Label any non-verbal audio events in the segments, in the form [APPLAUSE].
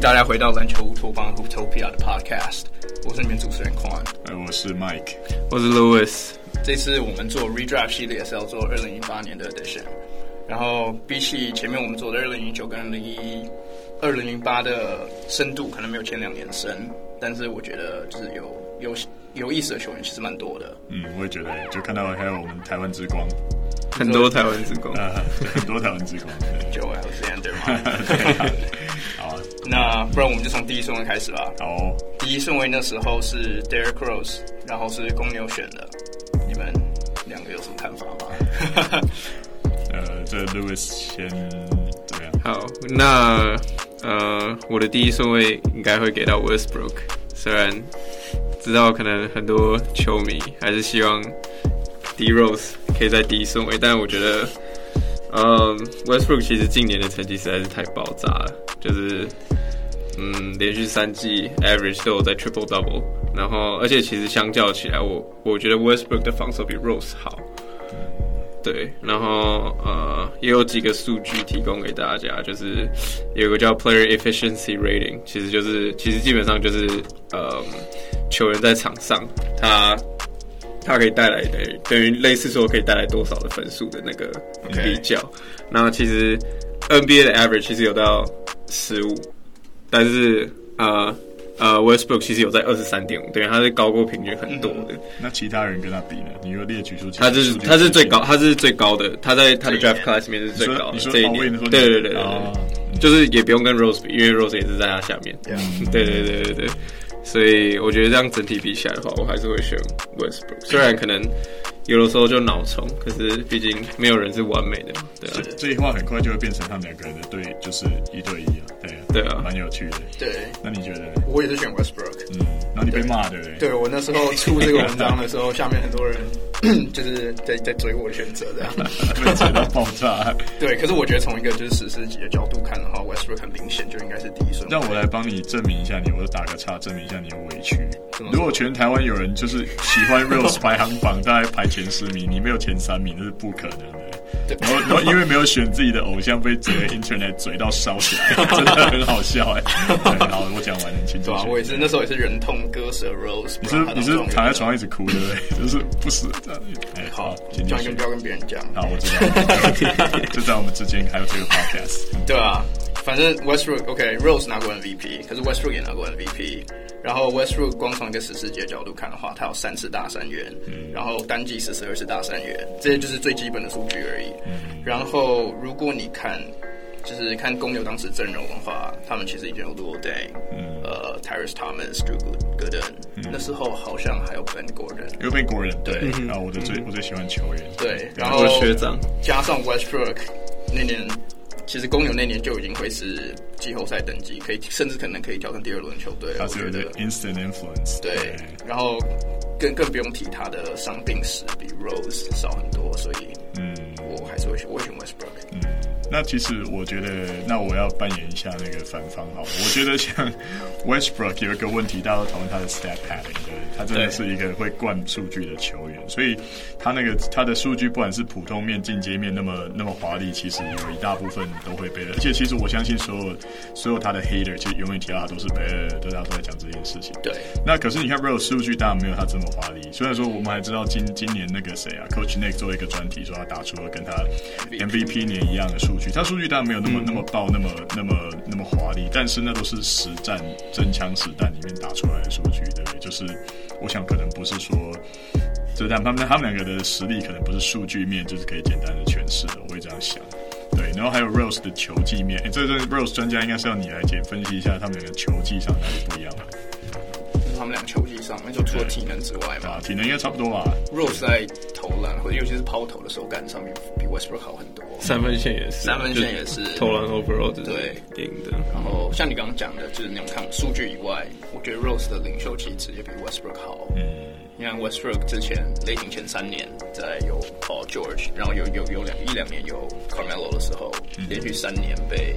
大家回到篮球乌托邦 Hooptopia 的 Podcast，我是你们主持人 Quan，哎，我是 Mike，我是 Louis。这次我们做 Redraft 系列是要做二零一八年的 Edition，然后比起前面我们做的二零一九跟二零一二零零八的深度，可能没有前两年深，但是我觉得就是有有有意思的球员其实蛮多的。嗯，我也觉得，就看到还有我们台湾之光。很多台湾之光，呃，[LAUGHS] 很多台湾之光，就 Alexander 嘛。[LAUGHS] [LAUGHS] 好，那不然我们就从第一顺位开始吧。哦，第一顺位那时候是 Derrick Rose，然后是公牛选的。你们两个有什么看法吗？[LAUGHS] 呃，这 Louis 先怎么样？好，那呃，我的第一顺位应该会给到 Westbrook，虽然知道可能很多球迷还是希望 D Rose。可以在第一顺位，但是我觉得，嗯，Westbrook 其实近年的成绩实在是太爆炸了，就是，嗯，连续三季 average 都有在 triple double，然后而且其实相较起来，我我觉得 Westbrook 的防守比 Rose 好，对，然后呃，也有几个数据提供给大家，就是有个叫 Player Efficiency Rating，其实就是其实基本上就是呃，球员在场上他。它可以带来的等于类似说可以带来多少的分数的那个比较。那.其实 NBA 的 average 其实有到十五，但是呃呃 Westbrook 其实有在二十三点五，对，他是高过平均很多的。那其他人跟他比呢？你又列举出他是他是最高，他是最高的，他在他的 draft class 里面是最高的。这一年，对对对对就是也不用跟 Rose 比，因为 Rose 也是在他下面。对对对对对。所以我觉得这样整体比起来的话，我还是会选 Westbrook。虽然可能有的时候就脑冲，可是毕竟没有人是完美的嘛。对啊，这这句话很快就会变成他们两个人的对，就是一对一啊。对啊，对啊，蛮有趣的。对，那你觉得？我也是选 Westbrook。嗯，然后你被骂对不对？对，我那时候出这个文章的时候，下面很多人 [CLEARS THROAT] 就是在在追我的选择，这样 [LAUGHS] 被追到爆炸。[LAUGHS] 对，可是我觉得从一个就是史诗级的角度看的话，Westbrook 很明显就应该是第一顺位。让我来帮你证明一下你，我就打个叉，证明一下。你有委屈。如果全台湾有人就是喜欢 Rose [LAUGHS] 排行榜，大概排前十名，你没有前三名，那是不可能的。然后，然后因为没有选自己的偶像，被整个 Internet 嘴到烧起来，[LAUGHS] 真的很好笑哎。然后，我讲完很清楚。我也是，那时候也是忍痛割舍 Rose。你是你是躺在床上一直哭，对不对？[LAUGHS] 就是不死这样。哎，好，这样就不要跟别人讲。好，我知道。[LAUGHS] 就在我们之间还有这个 Podcast。对啊。反正 Westbrook OK，Rose、okay, 拿过 MVP，可是 Westbrook 也拿过 MVP。然后 Westbrook 光从一个史诗级的角度看的话，他有三次大三元，嗯、然后单季四十二次大三元，这些就是最基本的数据而已。嗯、然后如果你看，就是看公牛当时阵容的话，他们其实已经有 Deng，呃，Tyrese Thomas，Drew Gooden，那时候好像还有 Ben Gordon，有 Ben Gordon，对，然后我的最、嗯、我最喜欢球员，对，然后学长。加上 Westbrook 那年。其实公牛那年就已经会是季后赛等级，可以甚至可能可以挑战第二轮球队。他是有点 instant influence。对，对然后更更不用提他的伤病史比 Rose 少很多，所以嗯，我还是会选我会选 Westbrook。嗯，那其实我觉得，那我要扮演一下那个反方好了。我觉得像 [LAUGHS] Westbrook 有一个问题，大家都讨论他的 step padding，对，他真的是一个会灌数据的球员，所以他那个他的数据不管是普通面、进阶面那么那么华丽，其实有一大部分。都会被，而且其实我相信所有所有他的 hater，其实永远提到他都是被，都是他都在讲这件事情。对。那可是你看 Real 数据当然没有他这么华丽，虽然说我们还知道今今年那个谁啊，Coach Nick 做一个专题说他打出了跟他 MVP 年一样的数据，他数据当然没有那么、嗯、那么爆，那么那么那么华丽，但是那都是实战真枪实弹里面打出来的数据，对不对？就是我想可能不是说，就他们他们两个的实力可能不是数据面就是可以简单的诠释的，我会这样想。对，然后还有 Rose 的球技面，哎，这个 Rose 专家应该是要你来解分析一下他们两个球技上哪里不一样。他们俩球技上，那就除了体能之外嘛，啊，体能应该差不多吧。Rose 在投篮或者尤其是抛投的手感上面比 Westbrook 好很多，三分线也是，三分线也是投篮 overall 对赢的。然后像你刚刚讲的，就是那种看数据以外，我觉得 Rose 的领袖气质也比 Westbrook 好。嗯。你看 Westbrook 之前雷霆前三年在有 Paul George，然后有有有两一两年有 Carmelo 的时候，嗯、连续三年被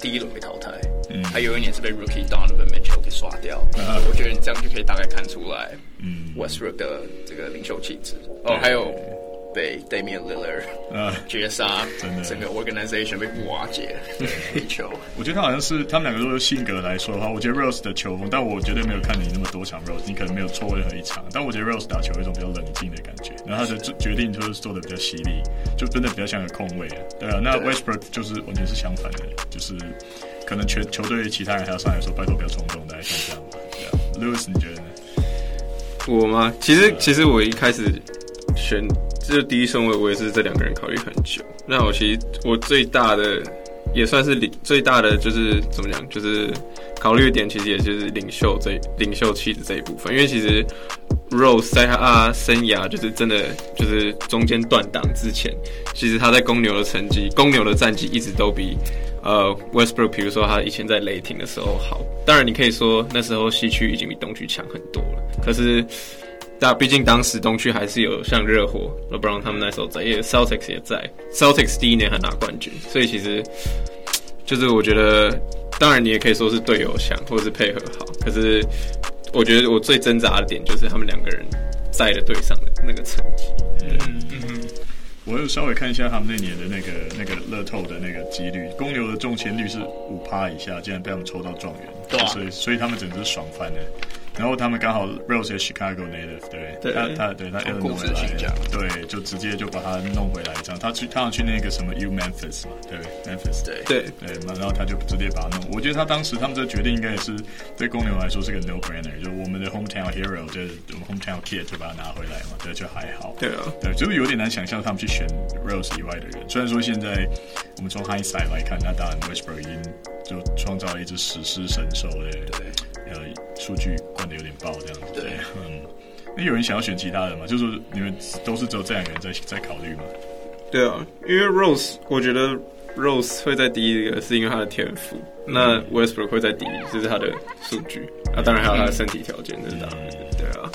第一轮被淘汰，嗯，还有一年是被 Rookie Donovan Mitchell 给刷掉。嗯、我觉得你这样就可以大概看出来，嗯，Westbrook 的这个领袖气质。哦，还有被 Damian Lillard 呃绝杀，真的整个 organization 被瓦解。地 [LAUGHS] 球，我觉得他好像是他们两个都是性格来说的话，我觉得 Rose 的球风，但我绝对没有看你那么多场 Rose，你可能没有错过任何一场，但我觉得 Rose 打球有一种比较冷静的感觉，然后他的决定就是做的比较犀利，就真的比较像个控卫啊。对啊，那 Westbrook 就是完全是相反的，就是可能全球队其他人还要上来说拜托不要冲动，大概像这样吧。对啊，Lewis 你觉得呢？我吗？其实其实我一开始选这第一顺位，我也是这两个人考虑很久。那我其实我最大的也算是领最大的就是怎么讲，就是考虑点其实也就是领袖这领袖气质这一部分。因为其实 Rose 在他生涯就是真的就是中间断档之前，其实他在公牛的成绩、公牛的战绩一直都比。呃，Westbrook，比如说他以前在雷霆的时候好，当然你可以说那时候西区已经比东区强很多了。可是，但毕竟当时东区还是有像热火、LeBron 他们那时候在，也 Celtics 也在，Celtics 第一年还拿冠军，所以其实就是我觉得，当然你也可以说是队友强或者是配合好。可是我觉得我最挣扎的点就是他们两个人在的队上的那个成绩。嗯。我又稍微看一下他们那年的那个那个乐透的那个几率，公牛的中签率是五趴以下，竟然被他们抽到状元，对啊，所以所以他们整个是爽翻的。然后他们刚好 Rose 是 Chicago native，对，对他他对他 Illinois 来，对，就直接就把他弄回来这样。他去他想去那个什么 U Memphis 嘛，对，Memphis，对对对，然后他就直接把他弄。我觉得他当时他们这个决定应该也是对公牛来说是个 no brainer，就我们的 hometown hero，就是我们 hometown kid 就把他拿回来嘛，对，就还好。对啊，对，就是有点难想象他们去选 Rose 以外的人。虽然说现在我们从 hindsight 来看，那当然 Westbrook 已经就创造了一只史诗神兽，对对。呃，数据灌的有点爆，这样子。对，嗯，那有人想要选其他的吗？就是你们都是只有这两个人在在考虑吗？对啊，因为 Rose，我觉得 Rose 会在第一个是因为他的天赋，嗯、那 Westbrook 会在第一，就是他的数据，啊，当然还有他的身体条件，这是当然的，对啊。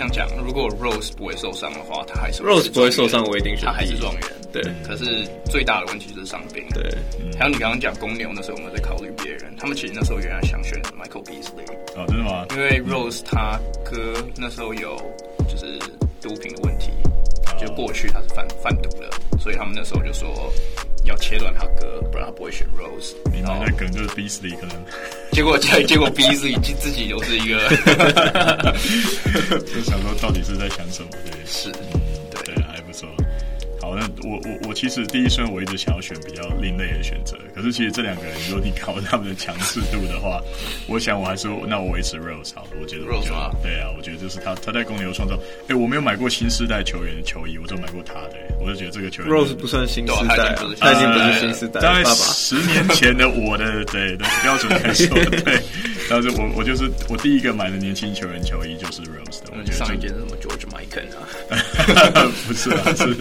这样讲，如果 Rose 不会受伤的话，他还是 Rose 不会受伤，我一定选他还是状元。对，可是最大的问题就是伤病。对，还有你刚刚讲公牛那时候，我们在考虑别人，他们其实那时候原来想选 Michael Beasley。哦，真的吗？因为 Rose 他哥那时候有就是毒品的问题，就过去他是贩贩毒的，所以他们那时候就说要切断他哥，不然他不会选 Rose。你那个梗就是 Beasley 可能。结果结 [LAUGHS] 结果 Beasley 自己又是一个，[LAUGHS] 就想说到底是在想什么？对，[LAUGHS] 是。好，那我我我其实第一顺我一直想要选比较另类的选择，可是其实这两个人，如果你考他们的强势度的话，我想我还是那我维持 Rose 好了，我觉得 Rose 啊，对啊，我觉得就是他他在公牛创造，哎，我没有买过新时代球员的球衣，我就买过他的，我就觉得这个球员 Rose 不算新时代，他已经不是新时代，大概十年前的我的对的标准来说，[LAUGHS] 对，但是我我就是我第一个买的年轻球员球衣就是 Rose 的，我觉得上一件是什么 George Michael 啊，[LAUGHS] [LAUGHS] 不是啊，是。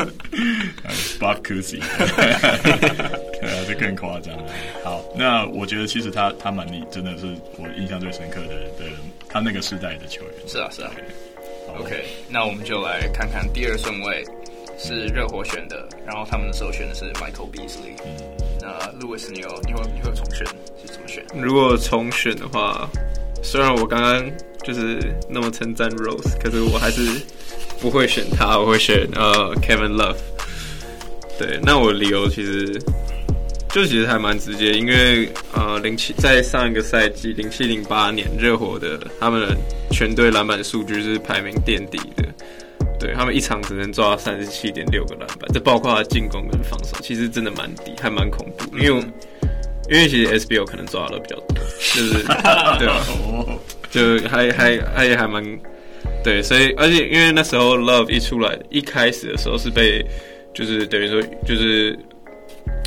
Bob Cousy，对啊，这 [LAUGHS] 更夸张了。好，那我觉得其实他他蛮厉，真的是我印象最深刻的的他那个时代的球员。是啊，是啊。OK，那我们就来看看第二顺位是热火选的，然后他们的时候选的是 Michael Beasley。嗯，那 Lewis，你有你会你会重选是怎么选？如果重选的话，虽然我刚刚就是那么称赞 Rose，可是我还是不会选他，我会选呃 Kevin Love。对，那我理由其实就其实还蛮直接，因为呃，零七在上一个赛季零七零八年热火的他们的全队篮板数据是排名垫底的，对，他们一场只能抓三十七点六个篮板，这包括他进攻跟防守，其实真的蛮低，还蛮恐怖。因为因为其实 SBO 可能抓的比较多，就是对吧？[LAUGHS] 就还还还也还蛮对，所以而且因为那时候 Love 一出来，一开始的时候是被。就是等于说，就是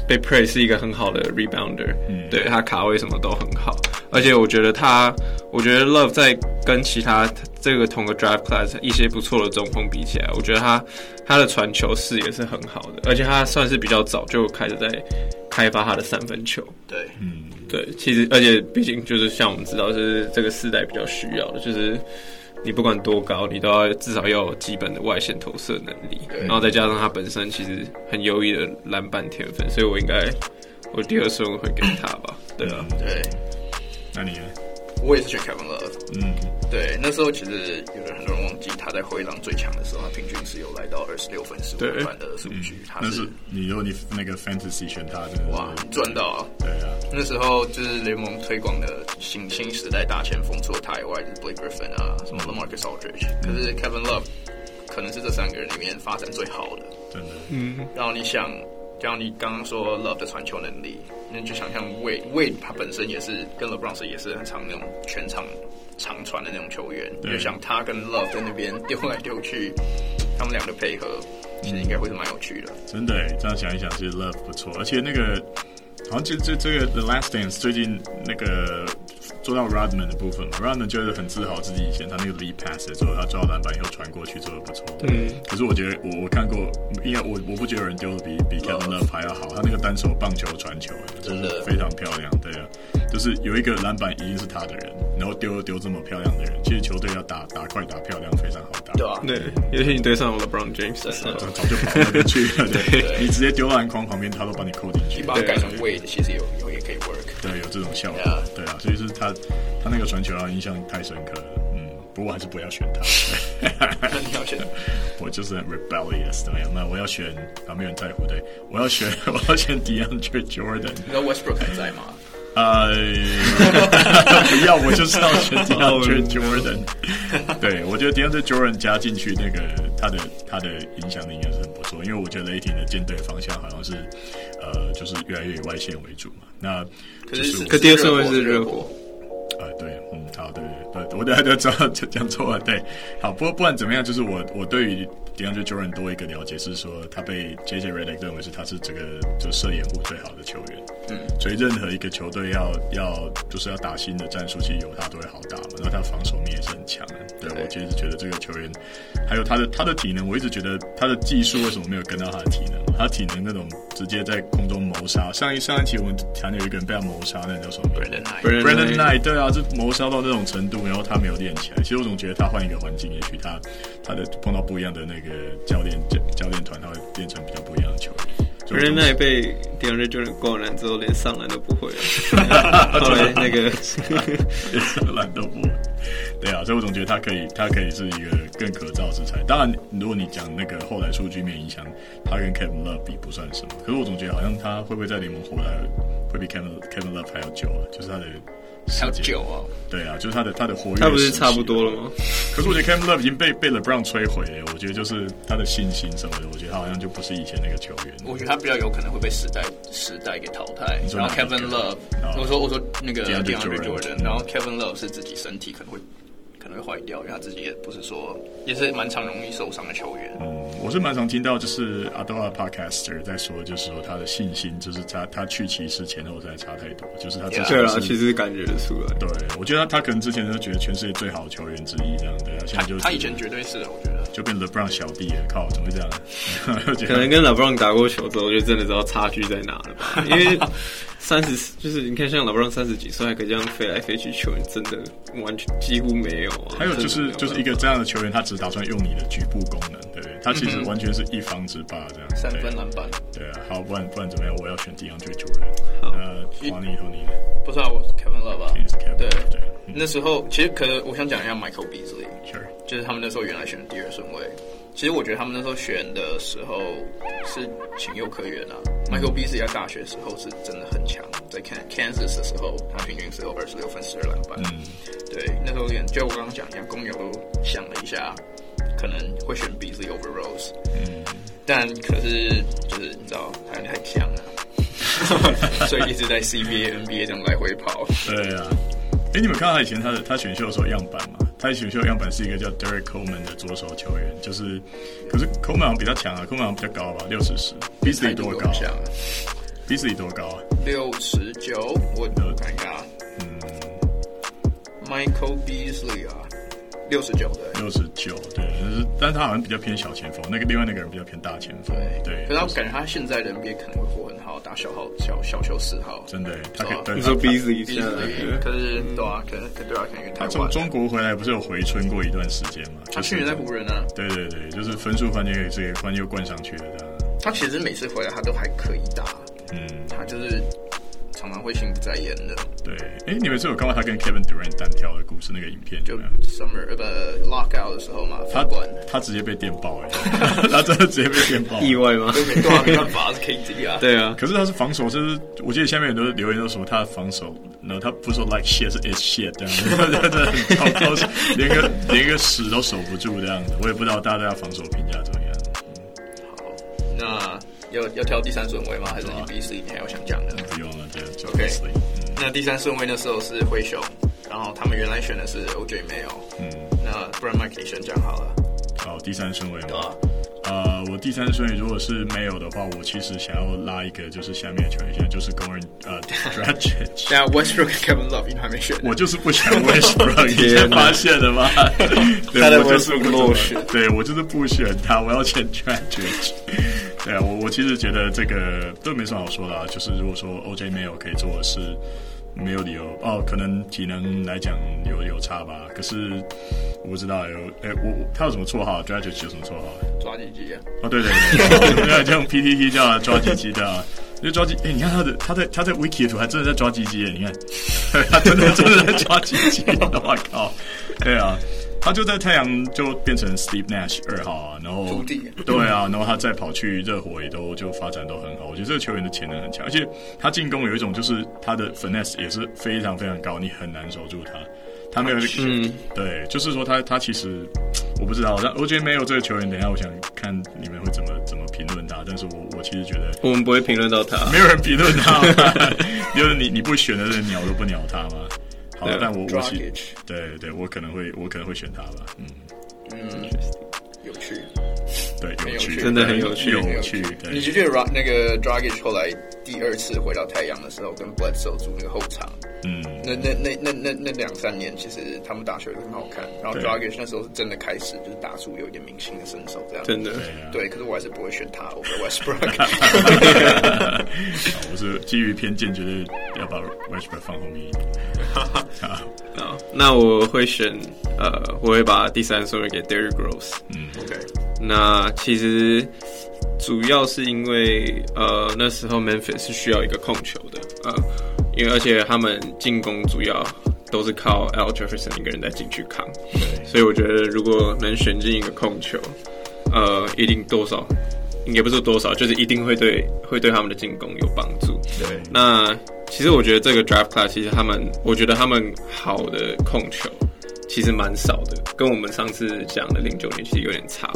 被 praise 是一个很好的 rebounder，嗯，对，他卡位什么都很好，而且我觉得他，我觉得 Love 在跟其他这个同个 draft class 一些不错的中锋比起来，我觉得他他的传球视野是很好的，而且他算是比较早就开始在开发他的三分球，对，嗯，对，其实而且毕竟就是像我们知道，就是这个世代比较需要的，就是。你不管多高，你都要至少要有基本的外线投射能力，然后再加上他本身其实很优异的篮板天分，所以我应该我第二顺位会给他吧？对啊，对。那你呢？我也是选 Kevin Love。嗯，对，那时候其实有人很多人忘记他在灰狼最强的时候，他平均是有来到二十六分、十五分的数据。他是，是你如果你那个 fantasy 选他的，哇，赚到啊！对啊，那时候就是联盟推广的新新时代大前锋，除了他以外，就是 Blake Griffin 啊，什么 LaMarcus Aldridge，可是 Kevin Love 可能是这三个人里面发展最好的。真的，嗯。然后你想，像你刚刚说 Love 的传球能力，那你就想象 Wade，Wade 他本身也是跟 LeBron 也是很常那种全场。长传的那种球员，就像他跟 Love 在那边丢来丢去，他们俩的配合，其实应该会是蛮有趣的。真的，这样想一想，其实 Love 不错，而且那个好像这这这个 The Last Dance 最近那个。做到 Rodman 的部分嘛，Rodman 就是很自豪自己以前他那个 lead pass 的时候，他抓到篮板以后传过去做的不错。对。可是我觉得我我看过，应该我我不觉得有人丢的比比 Kevin Love 还要好。他那个单手棒球传球，真的非常漂亮。对啊，就是有一个篮板一定是他的人，然后丢丢这么漂亮的人，其实球队要打打快打漂亮非常好打。对啊，对，尤其你对上 LeBron James 的时候，早就跑那边去了。对，你直接丢到篮筐旁边，他都把你扣进去。你把它改成 Wade，其实有有也可以 work。对，有这种效果。对啊，所以是他。他那个传球啊印象太深刻了，嗯，不过还是不要选他。你要选？[LAUGHS] 我就是很 rebellious 怎么样？那我要选，啊，没有人在乎对，我要选，[LAUGHS] 我要选 DeAndre Jordan。你知道 Westbrook 还在吗？呃，[LAUGHS] 不要，我就是要选 DeAndre Jordan。[LAUGHS] 对，我觉得 DeAndre Jordan 加进去那个他的他的影响力应该是很不错，因为我觉得雷霆的舰队方向好像是呃，就是越来越以外线为主嘛。那可是可第二顺位是热火。啊，对，嗯，好，对对对，我等下就知道讲 [LAUGHS] 讲错了，对，好，不过不管怎么样，就是我我对于 DeAndre Jordan 多一个了解是说，他被 JJ Redick 认为是他是这个就射掩护最好的球员，嗯，所以任何一个球队要要就是要打新的战术，其实有他都会好打嘛，然后他防守面也是很强的，对，对。我其实觉得这个球员还有他的他的体能，我一直觉得他的技术为什么没有跟到他的体能？他体能那种直接在空中谋杀，上一上一期我们谈有一个人被他谋杀，那叫什么？Brandon Knight，Brandon Knight，对啊。是谋杀到那种程度，然后他没有练起来。其实我总觉得他换一个环境，也许他他的碰到不一样的那个教练教教练团，他会变成比较不一样的球员。人那被 DeAndre Jordan 灌篮之后，连上篮都不会了。[LAUGHS] 后来那个连上篮都不会。对啊，所以我总觉得他可以，他可以是一个更可造之材。当然，如果你讲那个后来数据面影响，他跟 Kevin Love 比不算什么。可是我总觉得好像他会不会在联盟回来会比 Kevin Kevin Love 还要久啊，就是他的。还有久啊，对啊，就是他的他的活跃，他不是差不多了吗？可是我觉得 Kevin Love 已经被被 LeBron 摧毁了，我觉得就是他的信心什么的，我觉得他好像就不是以前那个球员。我觉得他比较有可能会被时代时代给淘汰。然后 Kevin Love，我说我说那个 DeAndre Jordan，然后 Kevin Love 是自己身体可能会。会坏掉，因为他自己也不是说，也是蛮常容易受伤的球员。嗯，我是蛮常听到，就是阿多亚 Podcaster 在说，就是说他的信心，就是他他去骑士前后在差太多，就是他之前是对啊，其实感觉得出来。对，我觉得他，他可能之前都觉得全世界最好的球员之一这样，对啊，现在就他以前绝对是的，我觉得就变 LeBron 小弟了，靠，怎么会这样？[LAUGHS] 可能跟 LeBron 打过球之后，就真的知道差距在哪了吧？[LAUGHS] 因为。三十就是你看，像 LeBron 三十几岁还可以这样飞来飞去，球员真的完全几乎没有啊。还有就是就是一个这样的球员，他只打算用你的局部功能，对不对？他其实完全是一方之霸这样。三分篮板。对啊，好，不然不然怎么样？我要选 DeAndre Jordan。好，呃，华尼和你呢？不知道，我 Kevin Love 吧。对对。那时候其实可能我想讲一下 Michael Beasley，就是他们那时候原来选的第二顺位。其实我觉得他们那时候选的时候是情有可原啊。Michael Beasley 在大学时候是真的很强，在 Kansas 的时候，他平均是有二十六分、十二篮板。嗯，对，那时候连就我刚刚讲一样，公牛都想了一下，可能会选 Beasley over Rose。嗯，但可是就是你知道，他太强了，[LAUGHS] 所以一直在 CBA、NBA 这样来回跑。对啊。哎，你们看到他以前他的他选秀的时候样板吗？他选秀的样板是一个叫 Derrick Coleman 的左手球员，就是，可是 Coleman 好像比较强啊，Coleman 好像比较高吧，六十十，Beasley 多高？Beasley 多高啊？六十九，我看一下，嗯，Michael Beasley 啊。六十九对，六十九对，但是他好像比较偏小前锋，那个另外那个人比较偏大前锋，对对。可是他感觉他现在的 NBA 可能会活很好，打小号小小球四号，真的，他可以。你说 Beasley 可是对啊，可能对啊，可能他从中国回来不是有回春过一段时间吗？他去年在湖人啊，对对对，就是分数换也这个换又灌上去了，这样。他其实每次回来他都还可以打，嗯，他就是。常常会心不在焉的。对，哎，你们是有看到他跟 Kevin Durant 单挑的故事那个影片？就 Summer 呃 Lockout 的时候嘛，他管他直接被电爆哎，[LAUGHS] 他真的直接被电爆，意外吗？对啊，没办法，是 KD 啊。[LAUGHS] 对啊，可是他是防守，就是我记得下面很多留言都说他的防守，然后他不是说 like shit，是 is shit 这样 [LAUGHS] 子，真的很糟糕，连个连个屎都守不住这样子。我也不知道大家防守评价怎么样。好，那要要挑第三顺位吗？还是你第四？你还有想讲的？不用了，对，OK。那第三顺位那时候是灰熊，然后他们原来选的是 OJ Mayo。嗯，那不然 Mike 你先讲好了。好，第三顺位吗？呃，我第三顺位如果是没有的话，我其实想要拉一个，就是下面的球员，现在就是公认呃 [LAUGHS] Dragic。现在 Westbrook、Kevin Love 你还没选，我就是不选 Westbrook，[LAUGHS] 你先发现的吗？他的 Westbrook 落选，对我就是不选他，我要选 Dragic。对啊，我我其实觉得这个都没什么好说的啊，就是如果说 OJ 没有可以做的事。没有理由哦，可能体能来讲有有差吧。可是我不知道有哎，我他有什么绰号？Dragic 有什么绰号？抓鸡鸡啊！哦，对对对，对，就用 PTT 叫他抓鸡鸡的，就抓鸡。哎，你看他的他在他在 Wiki 图还真的在抓鸡鸡耶！你看，他真的真的在抓鸡鸡！我靠，对啊。他就在太阳就变成 Steve Nash 二号啊，然后对啊，然后他再跑去热火也都就发展都很好。我觉得这个球员的潜能很强，而且他进攻有一种就是他的 finesse 也是非常非常高，你很难守住他。他没有，嗯，对，就是说他他其实我不知道，但 OJ 没有这个球员，等一下我想看你们会怎么怎么评论他。但是我我其实觉得我们不会评论到他，没有人评论他，[LAUGHS] 就是你你不选的人鸟都不鸟他吗？好，但我我喜，对对，我可能会我可能会选他吧，嗯。嗯，有趣，对，有趣，真的很有趣，有趣。你觉得 Dra 那个 Dragic 后来第二次回到太阳的时候，跟 Bledsoe 组那个后场，嗯，那那那那那那两三年，其实他们打球也很好看。然后 Dragic 那时候是真的开始就是打出有一点明星的身手，这样。真的。对。可是我还是不会选他，over Westbrook。[LAUGHS] 我是基于偏见，觉得要把 Westbrook 放后面。[LAUGHS] 好，那我会选呃，我会把第三顺位给 Derrick Rose。嗯，OK。那其实主要是因为呃那时候 Memphis 是需要一个控球的，呃，因为而且他们进攻主要都是靠 Al Jefferson 一个人在进去扛，所以我觉得如果能选进一个控球，呃，一定多少，也不是多少，就是一定会对会对他们的进攻有帮助。对，那。其实我觉得这个 draft class 其实他们，我觉得他们好的控球其实蛮少的，跟我们上次讲的零九年其实有点差。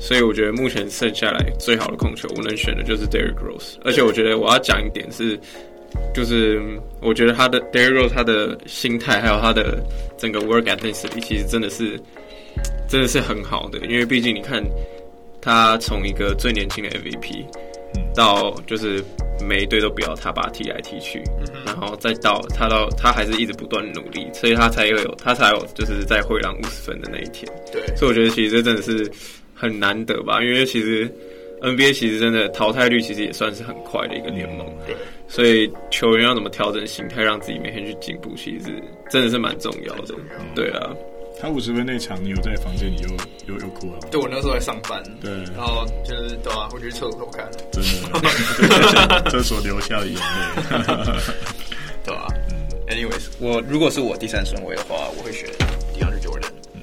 所以我觉得目前剩下来最好的控球，我能选的就是 Derrick Rose。而且我觉得我要讲一点是，就是我觉得他的 Derrick Rose 他的心态还有他的整个 work ethic 其实真的是真的是很好的，因为毕竟你看他从一个最年轻的 MVP。到就是每一队都不要他，把他踢来踢去，然后再到他到他还是一直不断努力，所以他才有他才有就是在灰狼五十分的那一天。对，所以我觉得其实这真的是很难得吧，因为其实 NBA 其实真的淘汰率其实也算是很快的一个联盟。对，所以球员要怎么调整心态，让自己每天去进步，其实真的是蛮重要的。对啊。他五十分那场，你有在房间里又又又哭了吗？对，我那时候在上班，对，然后就是对啊，我去厕所看，真的，[LAUGHS] 厕所流下的眼泪，[LAUGHS] 对啊。Anyways，我如果是我第三顺位的话，我会选 DeAndre Jordan。嗯，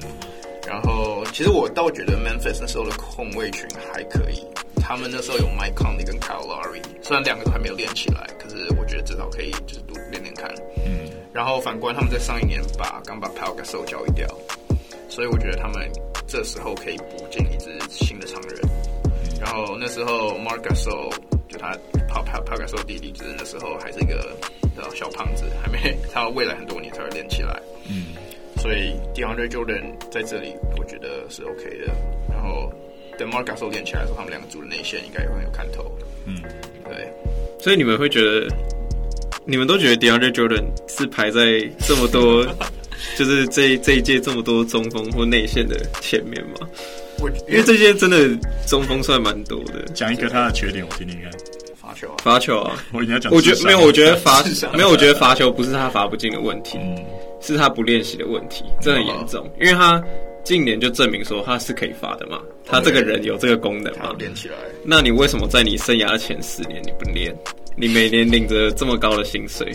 然后其实我倒觉得 Memphis 那时候的控卫群还可以，他们那时候有 Mike Conley 跟 Kyle Lowry，虽然两个都还没有练起来，可是我觉得至少可以就是多练练看。嗯。然后反观他们在上一年把刚把 Pau Gasol 交易掉，所以我觉得他们这时候可以补进一支新的常人。然后那时候 Marc Gasol 就他 Pau Pau Pau Gasol 弟弟，就是那时候还是一个小胖子，还没 [LAUGHS] 他未来很多年才会练起来。嗯，所以 DeAndre Jordan 在这里我觉得是 OK 的。然后等 Marc Gasol 练起来的时候，他们两个组的内线应该也会很有看头。嗯，对。所以你们会觉得？你们都觉得 DeAndre Jordan 是排在这么多，[LAUGHS] 就是这这一届这么多中锋或内线的前面吗？我因为这些真的中锋算蛮多的。讲一个他的缺点，我听听看。罚球啊，罚球啊！[LAUGHS] 我应该讲，我觉得没有，我觉得罚没有，我觉得罚球不是他罚不进的问题，嗯、是他不练习的问题，真的很严重。因为他近年就证明说他是可以罚的嘛，他这个人有这个功能嘛，练起来。那你为什么在你生涯的前四年你不练？你每年领着这么高的薪水，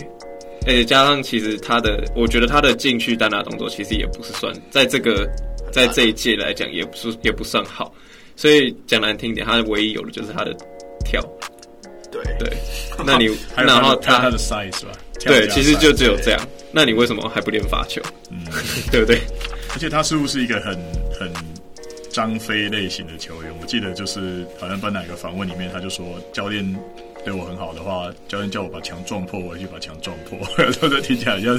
而且加上其实他的，我觉得他的禁区单打动作其实也不是算在这个在这一届来讲也不是也不算好，所以讲难听点，他唯一有的就是他的跳。对对，[LAUGHS] 那你然后他他的 size 吧？对，其实就只有这样。那你为什么还不练罚球？嗯，[LAUGHS] 对不对？而且他似乎是一个很很张飞类型的球员。我记得就是好像在哪个访问里面，他就说教练对我很好的话，教练叫我把墙撞破，我去把墙撞破。[LAUGHS] 说这听起来像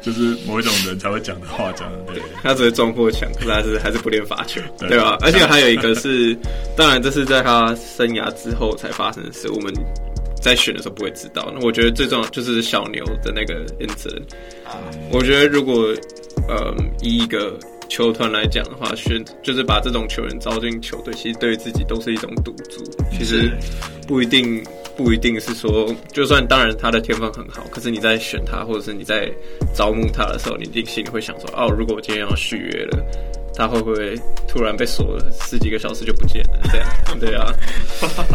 就是某一种人才会讲的话，这样对。他只会撞破墙，可是还是还是不练罚球，对，对吧？而且还有一个是，当然这是在他生涯之后才发生的事，我们在选的时候不会知道。那我觉得最重要就是小牛的那个 incident。我觉得如果呃以一个球团来讲的话，选就是把这种球员招进球队，其实对于自己都是一种赌注。其实不一定不一定是说，就算当然他的天分很好，可是你在选他或者是你在招募他的时候，你一定心里会想说：哦，如果我今天要续约了，他会不会突然被锁了十几个小时就不见了？这样 [LAUGHS] 对啊，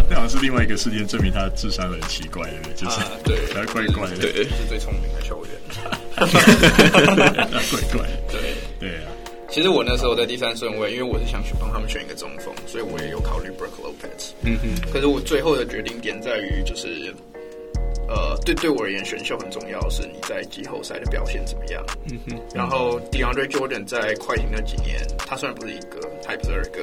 那好像是另外一个事件，证明他的智商很奇怪，对不对？就是、啊、对，他怪怪的，对，是最聪明的球员。他 [LAUGHS] 怪怪，对对啊。[LAUGHS] 其实我那时候在第三顺位，因为我是想去帮他们选一个中锋，所以我也有考虑 Brook Lopez。嗯哼。可是我最后的决定点在于，就是呃，对对我而言，选秀很重要，是你在季后赛的表现怎么样。嗯哼。然后 DeAndre Jordan 在快艇那几年，他虽然不是一个，他也不是二哥，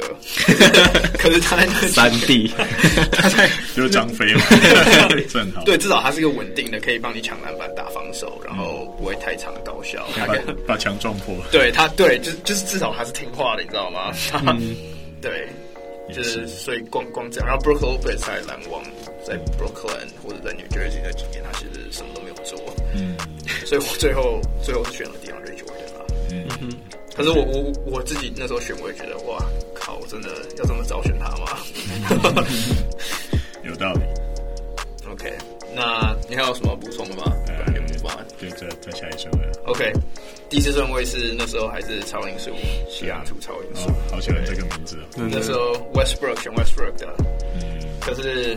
可是他在那三弟，[LAUGHS] 他在就是张飞嘛，[LAUGHS] 正好。对，至少他是一个稳定的，可以帮你抢篮板、打防守，然后不会太长的高效，他可以把墙撞破。对他，对，就是就是至少他是听话的，你知道吗？嗯、[LAUGHS] 对，就是所以光光这样。然后 Brook Lopez 在篮网，在 Brooklyn 或者在 New Jersey 那几年，他其实什么都没有做。嗯，[LAUGHS] 所以我最后最后是选了 DeAndre Jordan 了。嗯哼，可是我我我自己那时候选，我也觉得哇靠，我真的要这么早选他吗？[LAUGHS] 有道理。[LAUGHS] OK，那你还有什么补充的吗？不然就不办。对，再再下一首了。OK，第四顺位是那时候还是超音速，西雅图超音速。好喜欢这个名字。那时候 Westbrook 选 Westbrook 的。嗯。可是。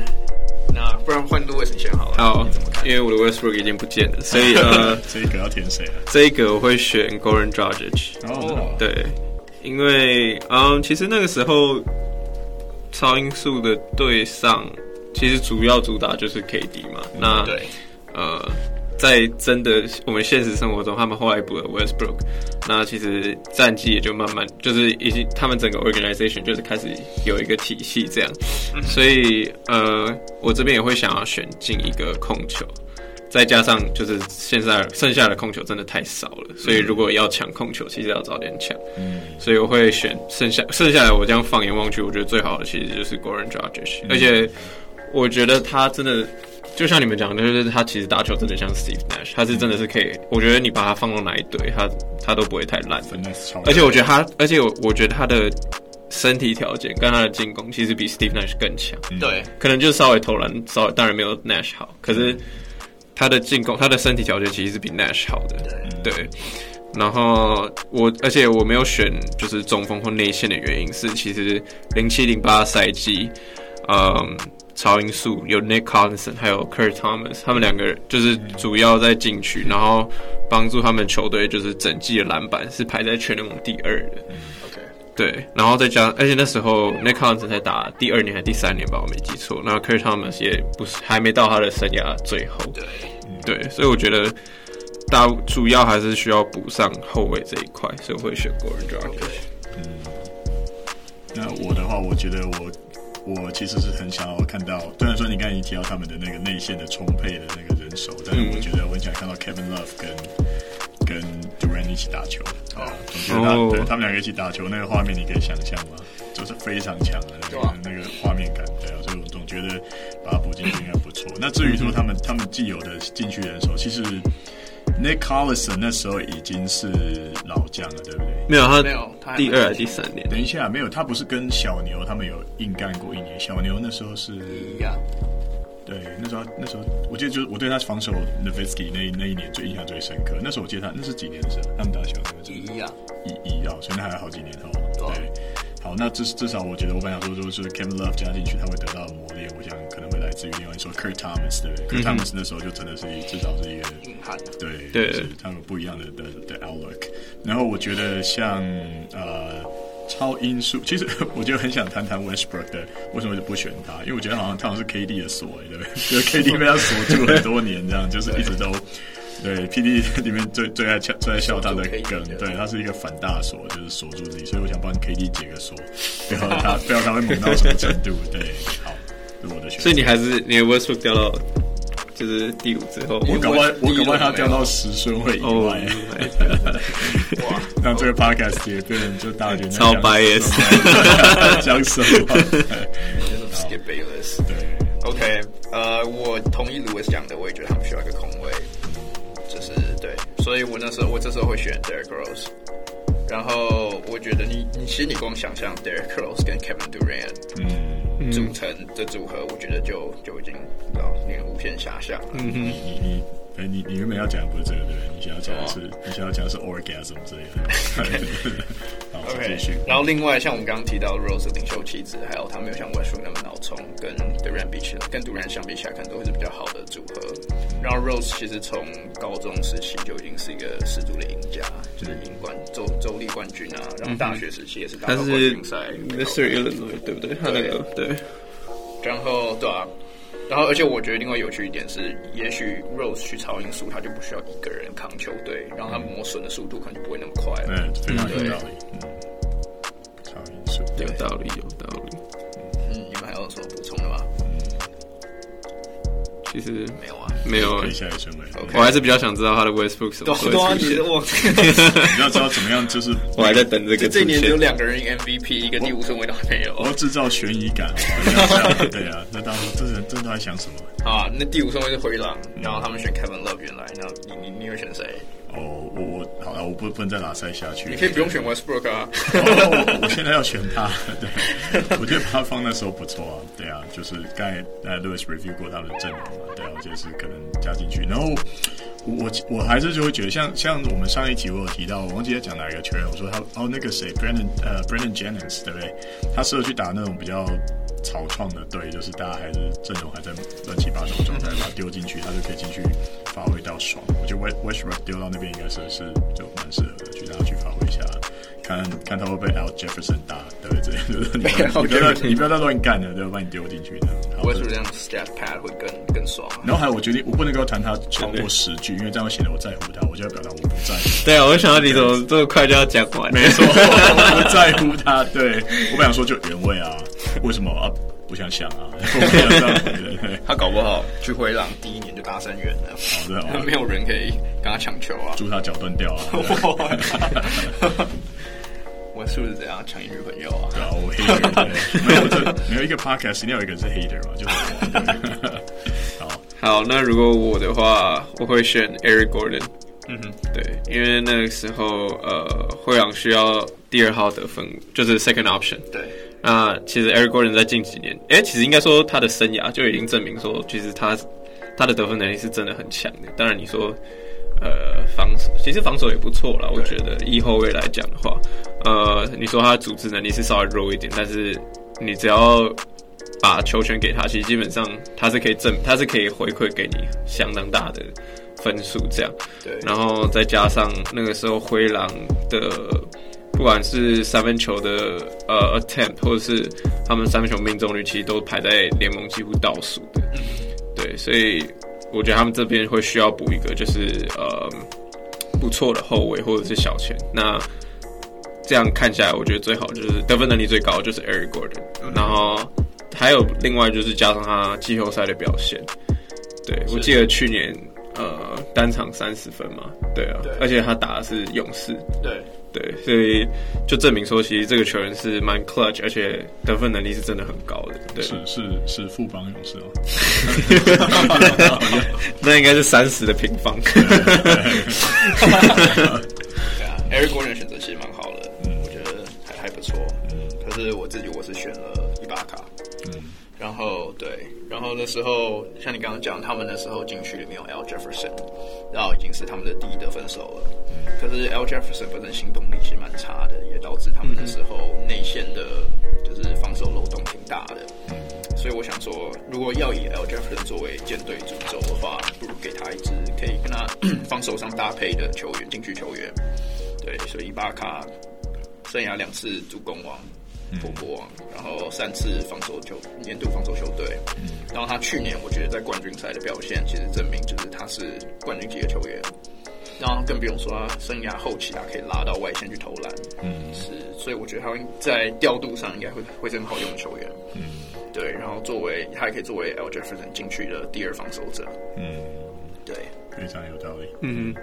那不然换 Louis 先好了。好，因为我的 Westbrook 已经不见了，[LAUGHS] 所以呃，这一个要填谁啊？这一个我会选 Goran Dragic。哦，对，因为嗯，其实那个时候超音速的对上，其实主要主打就是 KD 嘛。嗯、那对，呃。在真的我们现实生活中，他们后来补了 Westbrook，那其实战绩也就慢慢就是已经他们整个 organization 就是开始有一个体系这样，所以呃，我这边也会想要选进一个控球，再加上就是现在剩下的控球真的太少了，所以如果要抢控球，其实要早点抢，嗯，所以我会选剩下剩下来我这样放眼望去，我觉得最好的其实就是 Goran Dragic，而且我觉得他真的。就像你们讲的，就是他其实打球真的像 Steve Nash，他是真的是可以。我觉得你把他放到哪一队，他他都不会太烂。而且我觉得他，而且我我觉得他的身体条件跟他的进攻其实比 Steve Nash 更强。对，可能就稍微投篮稍微当然没有 Nash 好，可是他的进攻，他的身体条件其实是比 Nash 好的。对，对。然后我，而且我没有选就是中锋或内线的原因是，其实零七零八赛季，嗯。超音速有 Nick Collison，还有 Kurt Thomas，他们两个人就是主要在禁区，然后帮助他们球队就是整季的篮板是排在全联盟第二的。嗯，OK，对，然后再加上，而且那时候 Nick Collison 才打第二年还是第三年吧，我没记错。然后 Kurt Thomas 也不是还没到他的生涯最后。对，对，所以我觉得大主要还是需要补上后卫这一块，所以我会选 Goran Dragic。嗯，那我的话，我觉得我。我其实是很想要看到，虽然说你刚才已经提到他们的那个内线的充沛的那个人手，但是我觉得我很想看到 Kevin Love 跟跟 Durant 一起打球啊，总觉得他、oh. 对他们两个一起打球那个画面，你可以想象吗？就是非常强的那个那个画面感，对啊，所以我总觉得把它补进去应该不错。那至于说他们他们既有的禁区人手，其实。Nick Collison 那时候已经是老将了，对不对？没有，他没有，他第二第三年？等一下，没有，他不是跟小牛他们有硬干过一年。小牛那时候是一样，对，那时候那时候我记得就是我对他防守 Nowitzki 那那一年最印象最深刻。那时候我记得他那是几年的时候，他们打小牛一样一一样，所以那还有好几年后。对，好，那至至少我觉得我本来想说，就是 Kevin Love 加进去，他会得到自于另外说 Kurt Thomas 对不对？Kurt Thomas 那时候就真的是至少是一个硬汉，对对，是他们不一样的的的 outlook。然后我觉得像呃超音速，其实 [LAUGHS] 我就很想谈谈 Westbrook 的为什么就不选他，因为我觉得好像他好像是 KD 的锁，对不对？[LAUGHS] 就 KD 被他锁住很多年，这样就是一直都。对，PD [LAUGHS] 里面最最爱笑最爱笑他的梗，对，他是一个反大锁，就是锁住自己，所以我想帮 KD 解个锁，不要他不要他会猛到什么程度。对，好，是我的选择。所以你还是你的 Westbrook 掉到就是第五之后，我搞不好我搞不好他掉到十顺位以外。哇，[LAUGHS] 那这个 Podcast 也变成就大家超 bias，[LAUGHS] 讲什么？Skip Bayless。对，OK，呃，我同意 Louis 讲的，我也觉得他们需要一个空位。就是对所以我那时候，我这时候会选 Derrick Rose，然后我觉得你，你其实你光想象 Derrick Rose 跟 Kevin Durant 嗯组成的组合，我觉得就就已经到令人无限遐想了。哎，你你原本要讲的不是这个对不对？你想要讲的是，哦、你想要讲的是 Orgasm 之类的。[LAUGHS] OK，然后另外像我们刚刚提到 Rose 的领袖气质，还有他没有像 Westbrook 那么脑冲，跟 Durant 比起来，跟 Durant 相比起来，可能都会是比较好的组合。然后 Rose 其实从高中时期就已经是一个十足的赢家，就是赢冠州州立冠军啊。然后大学时期也是打到冠军赛，Mr. Illinois 对不对？他那个对。然后对啊，然后而且我觉得另外有趣一点是，也许 Rose 去超音速，他就不需要一个人扛球队，然后他磨损的速度可能就不会那么快了。嗯，非常有道理。嗯，超音速有道理，有道理。嗯，你们还有什么补充的吗？其实没有啊，没有。我还是比较想知道他的 Westbrook 什么时候出现。[LAUGHS] 你要知道怎么样，就是 [LAUGHS] 我还在等这个。这一年只有两个人赢 MVP，一个第五顺位都还没有。我要制造悬疑感，对啊，那当时这人这都在想什么？啊，那第五顺位是灰狼，然后他们选 Kevin Love 原来，那你你你会选谁？哦，我不不能再拉塞下去。你可以不用选 Westbrook 啊。哦，我现在要选他。[LAUGHS] 对，我觉得把他放那时候不错啊。对啊，就是刚才呃 Louis review 过他们的阵容嘛。对啊，我觉得是可能加进去。然后我我还是就会觉得像，像像我们上一集我有提到，我忘记在讲哪一个球员，我说他哦那个谁 Brandon 呃 Brandon Jennings 对不对？他适合去打那种比较草创的队，就是大家还是阵容还在乱七八糟状态，把他丢进去，他就可以进去发挥到爽。我觉得 Westbrook 丢到那边应该是是就蛮适合的，去让他去发挥一下，看看他会不会 Al Jefferson 打，对不对？就是你不要你不要再乱干了，对吧？把你丢进去的。Westbrook 这样 step pad 会更更爽。然后还有，我决定我不能够谈他超过十句，因为这样显得我在乎他，我就要表达我不在乎。对啊，我想到你怎么这么快就要讲完？没错，我不在乎他。对，我不想说就原味啊，为什么啊？不想想啊，[LAUGHS] 他搞不好去灰狼第一年就大三元了，好的，没有人可以跟他抢球啊，祝他脚断掉啊！[LAUGHS] 我是不是这样抢一女朋友啊？对啊，我 hater，没有这没有一个 podcast，一定有一个是 hater 嘛？就是 [LAUGHS] 好，好，那如果我的话，我会选 Eric Gordon。嗯哼，对，因为那个时候呃，灰狼需要第二号得分，就是 second option。对。那其实 Eric Gordon 在近几年，哎，其实应该说他的生涯就已经证明说，其实他他的得分能力是真的很强的。当然你说，呃，防守其实防守也不错啦，我觉得以后卫来讲的话，呃，你说他的组织能力是稍微弱一点，但是你只要把球权给他，其实基本上他是可以证，他是可以回馈给你相当大的分数这样。对，然后再加上那个时候灰狼的。不管是三分球的呃 attempt，或者是他们三分球命中率，其实都排在联盟几乎倒数的。对，所以我觉得他们这边会需要补一个，就是呃不错的后卫或者是小前。那这样看下来，我觉得最好就是得分能力最高就是 Eric Gordon，然后还有另外就是加上他季后赛的表现。对，我记得去年呃单场三十分嘛，对啊，对，而且他打的是勇士。对。对，所以就证明说，其实这个球员是蛮 clutch，而且得分能力是真的很高的。对，是是是富邦勇士哦。[LAUGHS] 那应该是三十的平方。对啊，Eric Gordon 选择其实蛮好的，嗯，我觉得还还不错。嗯，可是我自己我是选了伊巴卡。然后对，然后那时候像你刚刚讲，他们那时候禁区里面有 L Jefferson，然后已经是他们的第一得分手了。可是 L Jefferson 本身行动力其实蛮差的，也导致他们那时候内线的就是防守漏洞挺大的。所以我想说，如果要以 L Jefferson 作为舰队主轴的话，不如给他一支可以跟他 [COUGHS] 防守上搭配的球员，禁区球员。对，所以巴卡生涯两次助攻王。波波王，然后三次防守球年度防守球队，嗯，然后他去年我觉得在冠军赛的表现，其实证明就是他是冠军级的球员，然后更不用说他生涯后期他可以拉到外线去投篮，嗯，是，所以我觉得他会在调度上应该会会是很好用的球员，嗯，对，然后作为他也可以作为 Al Jefferson 进去的第二防守者，嗯，对，非常有道理，嗯，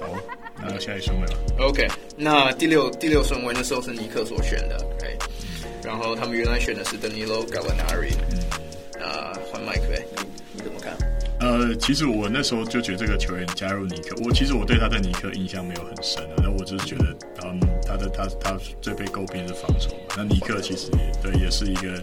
好。那下一顺位吧。OK，那第六第六顺位那时候是尼克所选的，OK，然后他们原来选的是 Danilo Gallinari，嗯，呃，换麦克，你你怎么看？呃，其实我那时候就觉得这个球员加入尼克，我其实我对他的尼克印象没有很深啊。那我只是觉得，嗯，他的他他最被诟病的是防守嘛。那尼克其实也对，也是一个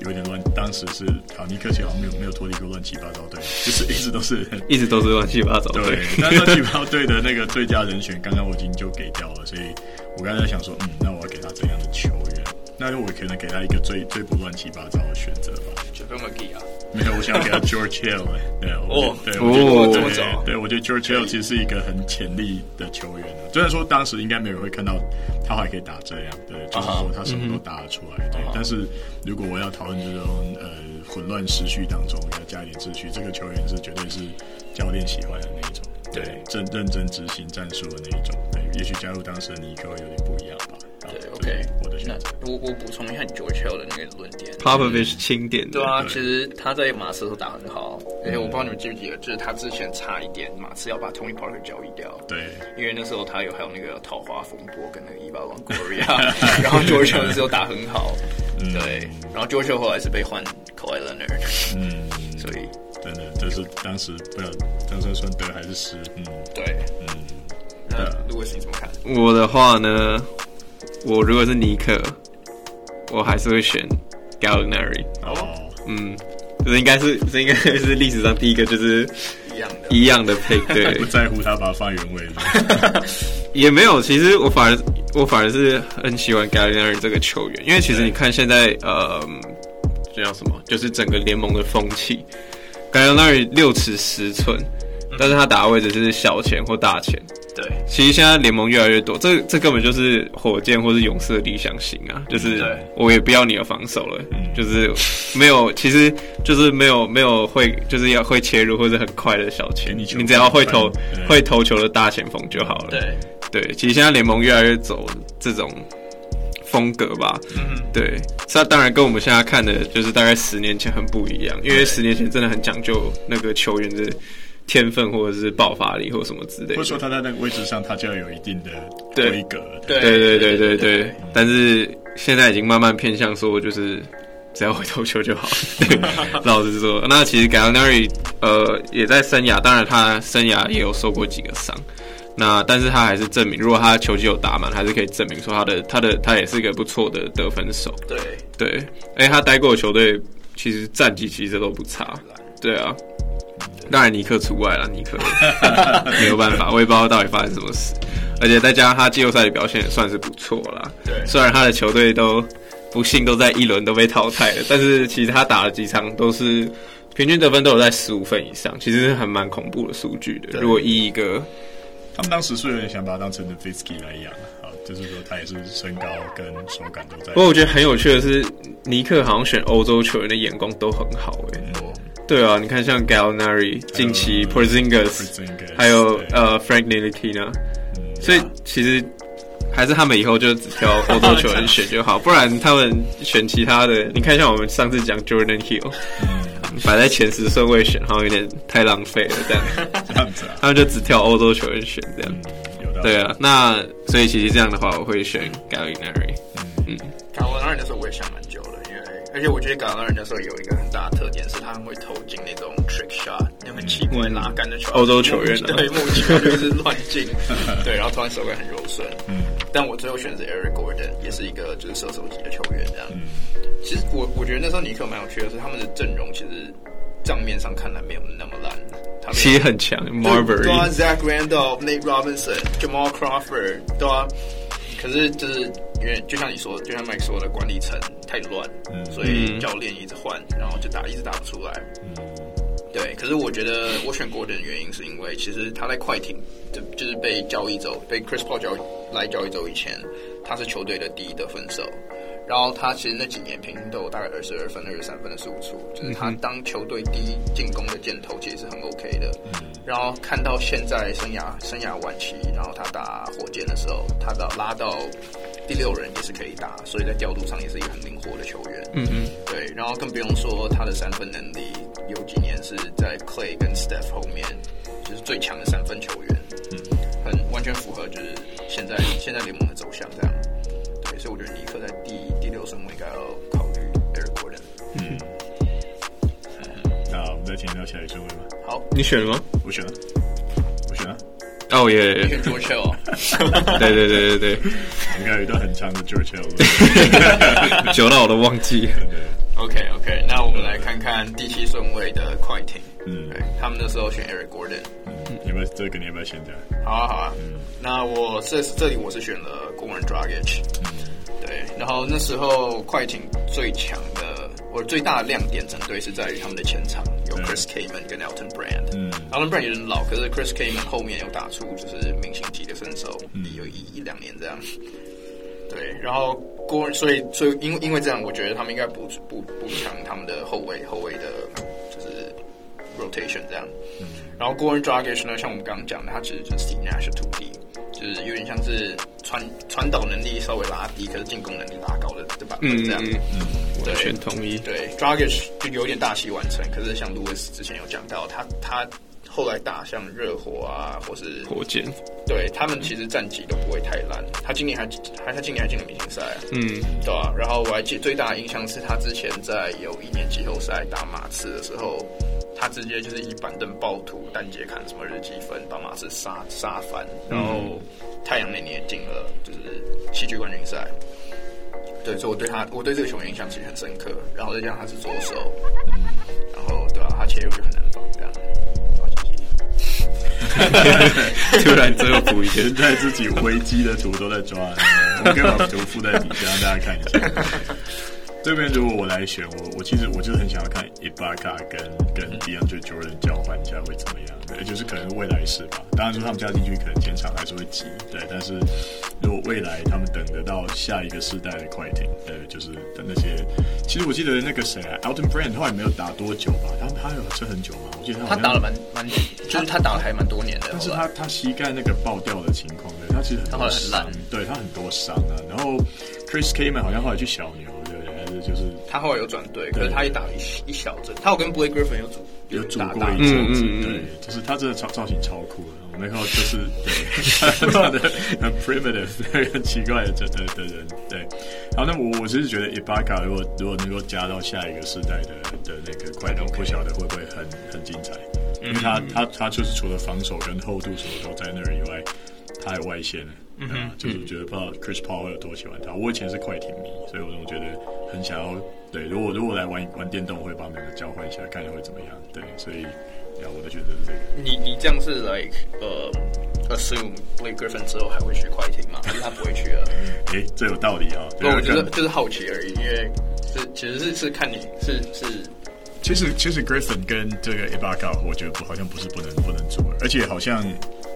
有点乱。当时是好，尼克其实好像没有没有脱离过乱七八糟队，就是一直都是一直都是乱七八糟队。对，那乱七八糟队的那个最佳人选，刚刚我已经就给掉了，所以我刚才在想说，嗯，那我要给他怎样的球员？那我可能给他一个最最不乱七八糟的选择吧。就这么给啊？没有，我想要给他 George Hill，对，哦，对，我觉得我这么早，对，我觉得 George Hill 其实是一个很潜力的球员。虽然说当时应该没有人会看到他还可以打这样，对，就是说他什么都打得出来，对。但是如果我要讨论这种呃混乱时序当中要加一点秩序，这个球员是绝对是教练喜欢的那一种，对，认认真执行战术的那一种，对。也许加入当时的尼克会有点不一样吧。对，OK，我的选择。我我补充一下你 George Hill 的那个论点，Popovich 钦点的。对啊，其实他在马刺都打很好，而且我不知道你们记不记得，就是他之前差一点马刺要把 Tony Parker 交易掉。对，因为那时候他有还有那个桃花风波跟那个伊巴旺 Longoria，然后 George Hill 那时候打很好，对，然后 George Hill 后来是被换 Kawhi Leonard，嗯，所以。真的就是当时不知道当时算得还是失，嗯，对，嗯，那 Louis 你怎么看？我的话呢？我如果是尼克，我还是会选 Gallinari。哦，嗯，这应该是这应该是历史上第一个就是一样的一样的 pick，对，[LAUGHS] 不在乎他把他放原位了 [LAUGHS] 也没有。其实我反而我反而是很喜欢 Gallinari 这个球员，因为其实你看现在呃，这叫什么？就是整个联盟的风气，Gallinari 六尺十寸，但是他打的位置是小前或大前。对，其实现在联盟越来越多，这这根本就是火箭或是勇士的理想型啊！就是我也不要你的防守了，就是没有，其实就是没有没有会就是要会切入或者很快的小前，你只要会投会投球的大前锋就好了。对对，其实现在联盟越来越走这种风格吧。嗯，对，那当然跟我们现在看的就是大概十年前很不一样，因为十年前真的很讲究那个球员的。天分或者是爆发力或什么之类的，或者说他在那个位置上，他就要有一定的规格。对对对对对对。但是现在已经慢慢偏向说，就是只要会投球就好。老实说，那其实 Gallinari 呃也在生涯，当然他生涯也有受过几个伤。那但是他还是证明，如果他球技有打满，还是可以证明说他的他的他也是一个不错的得分手。对对，哎，他待过的球队其实战绩其实都不差。对啊。当然尼克除外了，尼克 [LAUGHS] 没有办法，我也不知道到底发生什么事。而且再加上他季后赛的表现也算是不错啦。对，虽然他的球队都不幸都在一轮都被淘汰了，但是其实他打了几场都是平均得分都有在十五分以上，其实还蛮恐怖的数据的。如果以一个，他们当时是有点想把他当成 Nowitzki 来养，啊，就是说他也是身高跟手感都在。不过我觉得很有趣的是，尼克好像选欧洲球员的眼光都很好，欸，哎。嗯对啊，你看像 Gallinari 近期 Porzingis 还有呃 Frank Ntilikina，所以其实还是他们以后就只挑欧洲球员选就好，不然他们选其他的，你看像我们上次讲 Jordan Hill，摆在前十顺位选，好像有点太浪费了这样，这样子啊，他们就只挑欧洲球员选这样，对啊，那所以其实这样的话，我会选 Gallinari，嗯，Gallinari 的时候我也想蛮。而且我觉得港人那时候有一个很大的特点，是他很会投进那种 trick shot，那种奇怪拉杆的球。欧洲球员对，目前就是乱进，[LAUGHS] 对，然后突然手感很柔顺。嗯，但我最后选择 Eric Gordon，也是一个就是射手级的球员这样。嗯，其实我我觉得那时候尼克蛮有趣的是，他们的阵容其实账面上看来没有那么烂，他其实很强，Marbury、Zach Randolph、Nate Robinson、Jamal Crawford，对啊。可是就是因为就像你说，就像 Mike 说的，管理层。太乱，嗯，所以教练一直换，然后就打一直打不出来，嗯，对。可是我觉得我选 Gordon 的原因是因为其实他在快艇就就是被交易走，被 Chris Paul 交来交易走以前，他是球队的第一得分手。然后他其实那几年平均都有大概二十二分、二十三分的输出，就是他当球队第一进攻的箭头，其实是很 OK 的。然后看到现在生涯生涯晚期，然后他打火箭的时候，他到拉到第六人也是可以打，所以在调度上也是一个很灵活的球员。嗯嗯，对。然后更不用说他的三分能力，有几年是在 Clay 跟 Steph 后面就是最强的三分球员。嗯，很完全符合就是现在现在联盟的走向这样。对，所以我觉得尼克在第第六顺位应该要考虑 Eric Gordon。嗯，那我们再请到下一顺位吧。好，你选了吗？我选了，我选了。哦耶！你选 George Hill。对对对对对，[LAUGHS] 应该有一段很长的 George Hill，[LAUGHS] 久到我都忘记。OK OK，那我们来看看第七顺位的快艇。嗯，对，他们那时候选 Eric Gordon。嗯，你们这个你要不要选择？好啊好啊。嗯，那我这这里我是选了 Goran Dragic。对，然后那时候快艇最强的，我最大的亮点整队是在于他们的前场有 Chris Kaman 跟 Elton Brand。嗯，Elton Brand 有点老，可是 Chris Kaman 后面有打出就是明星级的身手，有一一两年这样。对，然后郭，所以所以因为因为这样，我觉得他们应该不不不强他们的后卫后卫的，就是 rotation 这样。嗯，然后 Goran Dragic 呢，像我们刚刚讲的，他其实就是 Steve Nash 的徒弟，就是有点像是传传导能力稍微拉低，可是进攻能力拉高的对吧？嗯，这样。嗯，完全同意。对，Dragic 就有点大器晚成，可是像 Lewis 之前有讲到，他他。后来打像热火啊，或是火箭，对他们其实战绩都不会太烂。他今年还还他今年还进了明星赛啊，嗯，对吧、啊？然后我还记最大的印象是他之前在有一年季后赛打马刺的时候，他直接就是以板凳暴徒单节砍什么日积分，把马刺杀杀翻。然后太阳那年也进了就是西区冠军赛。对，所以我对他我对这个球员印象其实很深刻。然后再加上他是左手，嗯，然后对吧、啊？他切入就很难防这样。[LAUGHS] 突然最后补一个，现在自己危机的图都在抓，我们可以把图附在底下让大家看一下。这边如果我来选，我我其实我就是很想要看伊巴卡跟跟 DeAndre Jordan 交换一下会怎么样，对，就是可能未来式吧。当然说他们加进去可能前场还是会急，对，但是如果未来他们等得到下一个世代的快艇，对，就是等那些。其实我记得那个谁啊，Alton Brand 后来没有打多久吧？他他有撑很久吗？我记得他，他打了蛮蛮，就是他打了还蛮多年的。但是他他膝盖那个爆掉的情况，对，他其实很多伤，对他很多伤啊。然后 Chris Kaman 好像后来去小牛。就是他后来有转队，可是他也打了一一小阵。他有跟 Blake Griffin 有组有组过一阵子，对，就是他这个造造型超酷的。我没看到，就是对，[LAUGHS] 很 primitive，很奇怪的的的人。对，好，那我我其实觉得 Ibaka 如果如果能够加到下一个世代的的那个快艇，不晓得会不会很很精彩？因为他他他就是除了防守跟厚度什么都在那儿以外，他还有外线。嗯，就是觉得不知道 Chris Paul 会有多喜欢他。我以前是快艇迷，所以我总觉得很想要。对，如果如果来玩玩电动，我会把两个交换一下，看一下会怎么样。对，所以，呀，我的觉得是这个。你你这样是 like 呃，assume Blake Griffin 之后还会去快艇吗？还是他不会去了？哎、欸，这有道理啊。不，我觉得就是好奇而已，因为是其实是是看你是是。其实其实 Griffin 跟这个 Ibaka，我觉得不好像不是不能不能做，而且好像。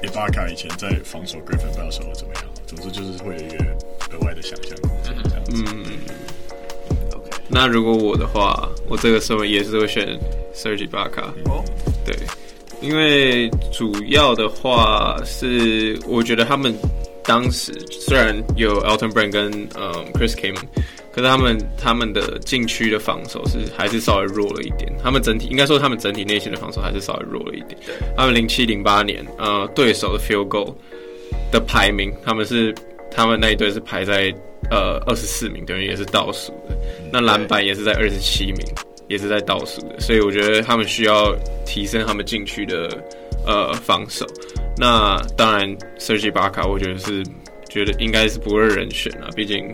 伊巴卡以前在防守 Griffin 不知道守的怎么样，总之就是会有一个额外的想象空间这样子。嗯，OK。那如果我的话，我这个时候也是会选 Serge Ibaka。哦，对，因为主要的话是我觉得他们当时虽然有 Elton Brand 跟嗯 Chris Kaman。可是他们他们的禁区的防守是还是稍微弱了一点，他们整体应该说他们整体内线的防守还是稍微弱了一点。他们零七零八年呃对手的 field goal 的排名，他们是他们那一队是排在呃二十四名，等于也是倒数的。那篮板也是在二十七名，也是在倒数的。所以我觉得他们需要提升他们禁区的呃防守。那当然，Serge Ibaka 我觉得是。觉得应该是不二人选啊，毕竟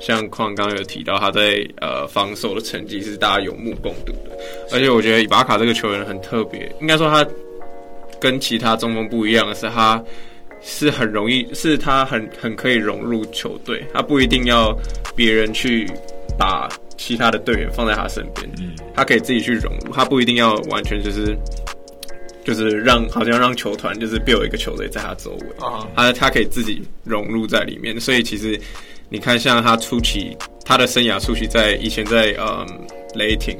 像矿刚刚有提到他在呃防守的成绩是大家有目共睹的，而且我觉得伊巴卡这个球员很特别，应该说他跟其他中锋不一样的是，他是很容易，是他很很可以融入球队，他不一定要别人去把其他的队员放在他身边，嗯，他可以自己去融入，他不一定要完全就是就是让好像让球团就是 build 一个球队在他周围啊，他他可以自己融入在里面，所以其实你看，像他初期他的生涯初期在以前在嗯雷霆。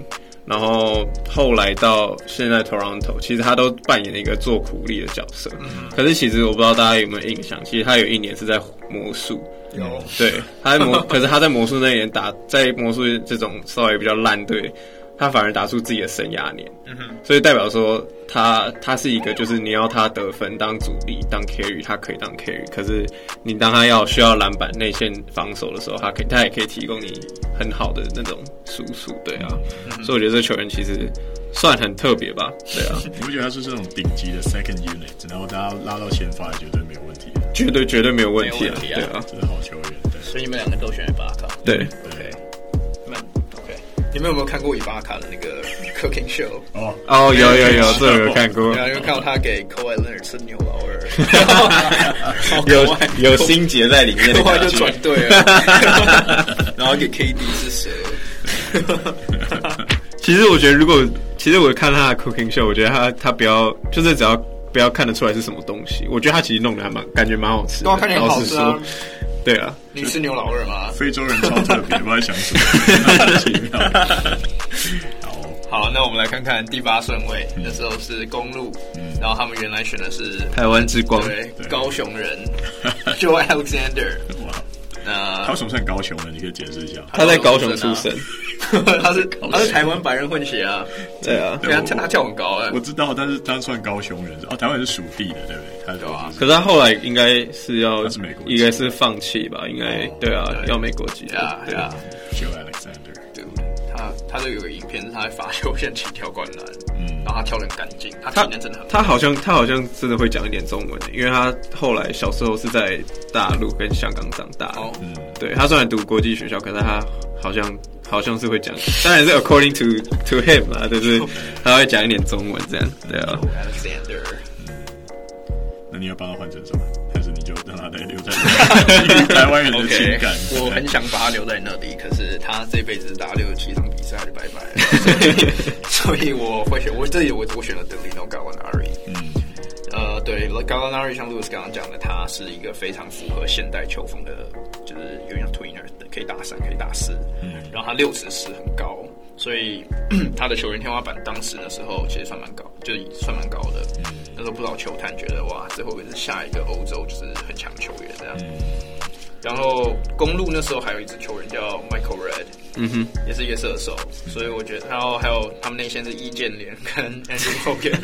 然后后来到现在 Toronto，其实他都扮演了一个做苦力的角色。嗯、可是其实我不知道大家有没有印象，其实他有一年是在魔术。有。对，他在魔，[LAUGHS] 可是他在魔术那一年打，在魔术这种稍微比较烂队。他反而打出自己的生涯年，嗯哼，所以代表说他他是一个，就是你要他得分当主力当 carry，他可以当 carry，可是你当他要需要篮板内线防守的时候，他可以他也可以提供你很好的那种输出，对啊，嗯、所以我觉得这球员其实算很特别吧，对啊，[LAUGHS] 你不觉得他是这种顶级的 second unit，然后大家拉到先发绝对没有问题，绝对绝对没有问题对啊，这是好球员，对，所以你们两个都选巴卡，对，OK。你们有没有看过伊巴卡的那个 cooking show？哦哦，有有有，[LAUGHS] 这有看过。有没有看到他给 Kawhi Leonard 吃牛老二？[LAUGHS] 有有心结在里面，[LAUGHS] 后来就转队了。然后给 KD 是谁。其实我觉得，如果其实我看他的 cooking show，我觉得他他不要就是只要不要看得出来是什么东西，我觉得他其实弄得还蛮感觉蛮好吃的。对，看起来好吃啊。对啊，你是牛老二吗？非洲人超特别，不知道在想什么。好，[LAUGHS] 好，那我们来看看第八顺位，那时候是公路，然后他们原来选的是台湾之光，对，高雄人 [LAUGHS] Joe Alexander。他为什么算高雄呢？你可以解释一下。他在高雄出生，[LAUGHS] 他是他是台湾白人混血啊。对啊，对啊，他跳很高哎。我知道，但是他算高雄人哦。台湾是属地的，对不对？他对啊。可是他后来应该是要，是美国，应该是放弃吧？应该对啊，要美国籍。啊，对啊。Joe Alexander，对，他他这有个影片是他在罚球线起跳灌篮，嗯，然后他跳的很干净，他体能真的很。他好像他好像真的会讲一点中文的，因为他后来小时候是在大陆跟香港长大。哦，嗯，对他虽然读国际学校，可是他好像好像是会讲，当然是 according to to him 啊，就是他会讲一点中文这样，对啊。Alexander，那你要帮他换成什么？还是你就让他留在 [LAUGHS] 台湾人的情感？Okay, 我很想把他留在那里，可是他这辈子打六十七场比赛就拜拜 [LAUGHS] 了，所以我会选我这里我我选了德里诺·高文阿瑞。嗯。呃，对，Gallinari 像 Louis 刚刚讲的，他是一个非常符合现代球风的，就是有点像 Tweener 的，可以打三，可以打四，嗯，然后他六尺四很高，所以 [CLEARS THROAT] 他的球员天花板当时的时候其实算蛮高，就是算蛮高的。嗯，那时候不少球探觉得哇，这会不会是下一个欧洲就是很强球员这样？嗯然后公路那时候还有一支球员叫 Michael Redd，嗯哼，也是一个射手，所以我觉得，然后还有他们内线是易建联跟 [LAUGHS] Andrew Bogut，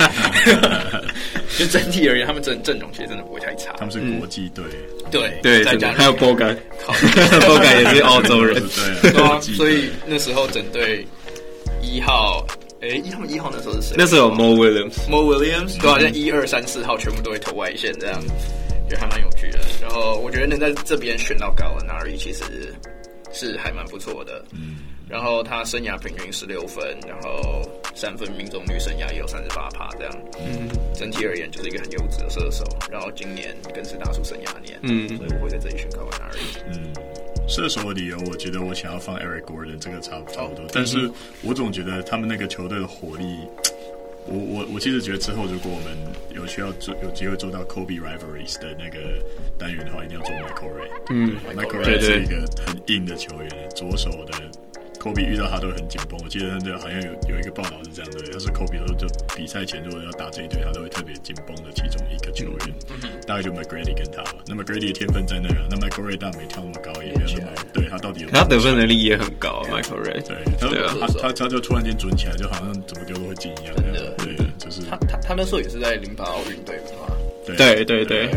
[LAUGHS] 就整体而言，他们整阵容其实真的不会太差。他们是国际队，对对，再加还有 Bogut，Bogut [LAUGHS] 也是澳洲人，对啊，所以那时候整队一号，哎，他们一号那时候是谁？那时候有 Mo Williams，Mo Williams，对，好像一二三四号全部都会投外线这样。觉得还蛮有趣的，然后我觉得能在这边选到高文纳里其实是还蛮不错的。嗯，然后他生涯平均十六分，然后三分命中率生涯也有三十八趴这样。嗯，整体而言就是一个很优质的射手。然后今年更是打出生涯年。嗯，所以我会在这里选高文纳里。嗯，射手的理由，我觉得我想要放 Eric Gordon 这个差不差不多，但是我总觉得他们那个球队的火力。我我我其实觉得之后如果我们有需要做有机会做到 Kobe Rivalries 的那个单元的话，一定要做 Michael Ray。嗯，Michael Ray 是一个很硬的球员，左手的。Kobe 遇到他都很紧绷，我记得那好像有有一个报道是这样的，要是科比说就比赛前如果要打这一队，他都会特别紧绷的其中一个球员，嗯、大概就 McGrady 跟他吧。那么 McGrady 的天分在那个，那 Michael Ray 但没跳那么高，也没有那么对他到底有他得分能力也很高，Michael Ray 对，啊、他他他就突然间准起来，就好像怎么丢都会进一样。他他他那时候也是在零八奥运队嘛。对对对对，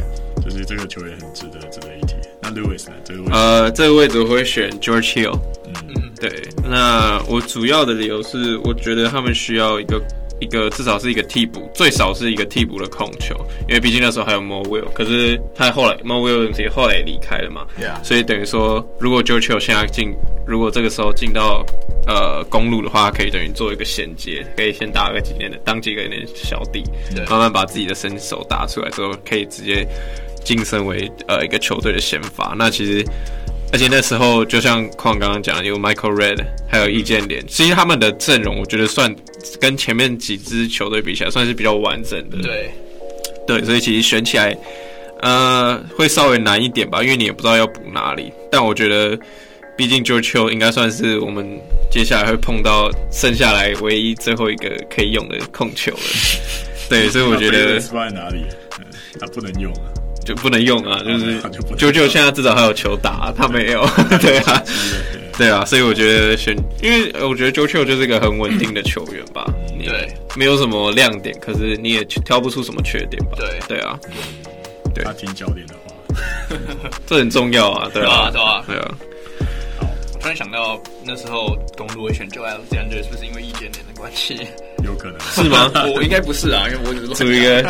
就是这个球员很值得值得一提。那 Lewis 呢？这个位置呃，这个位置我会选 George Hill。嗯，对。那我主要的理由是，我觉得他们需要一个一个至少是一个替补，最少是一个替补的控球，因为毕竟那时候还有 Mo Will，可是他后来 Mo Will 也后来也离开了嘛。所以等于说，如果 Hill 现在进，如果这个时候进到呃公路的话，可以等于做一个衔接，可以先打个几年的，当几个年小弟，对慢慢把自己的身手打出来之后，可以直接晋升为呃一个球队的先发。那其实。而且那时候就像矿刚刚讲的，有 Michael Redd，还有易建联，其实他们的阵容我觉得算跟前面几支球队比起来，算是比较完整的。对，对，所以其实选起来，呃，会稍微难一点吧，因为你也不知道要补哪里。但我觉得，毕竟 George Hill 应该算是我们接下来会碰到剩下来唯一最后一个可以用的控球了。对，所以我觉得放在哪里，[LAUGHS] 他不能用啊。就不能用啊，[LAUGHS] 就是九九现在至少还有球打，他没有，[LAUGHS] 对啊，[LAUGHS] 对啊，所以我觉得选，因为我觉得 JoJo 就是一个很稳定的球员吧，对，没有什么亮点，可是你也挑不出什么缺点吧，对，对啊，对，他听教练的话，这很重要啊，对啊，对啊，对啊。突然想到，那时候公路会选 Joe Alexander 是不是因为易建联的关系？有可能是吗？[LAUGHS] 我应该不是啊，因为我只是组一个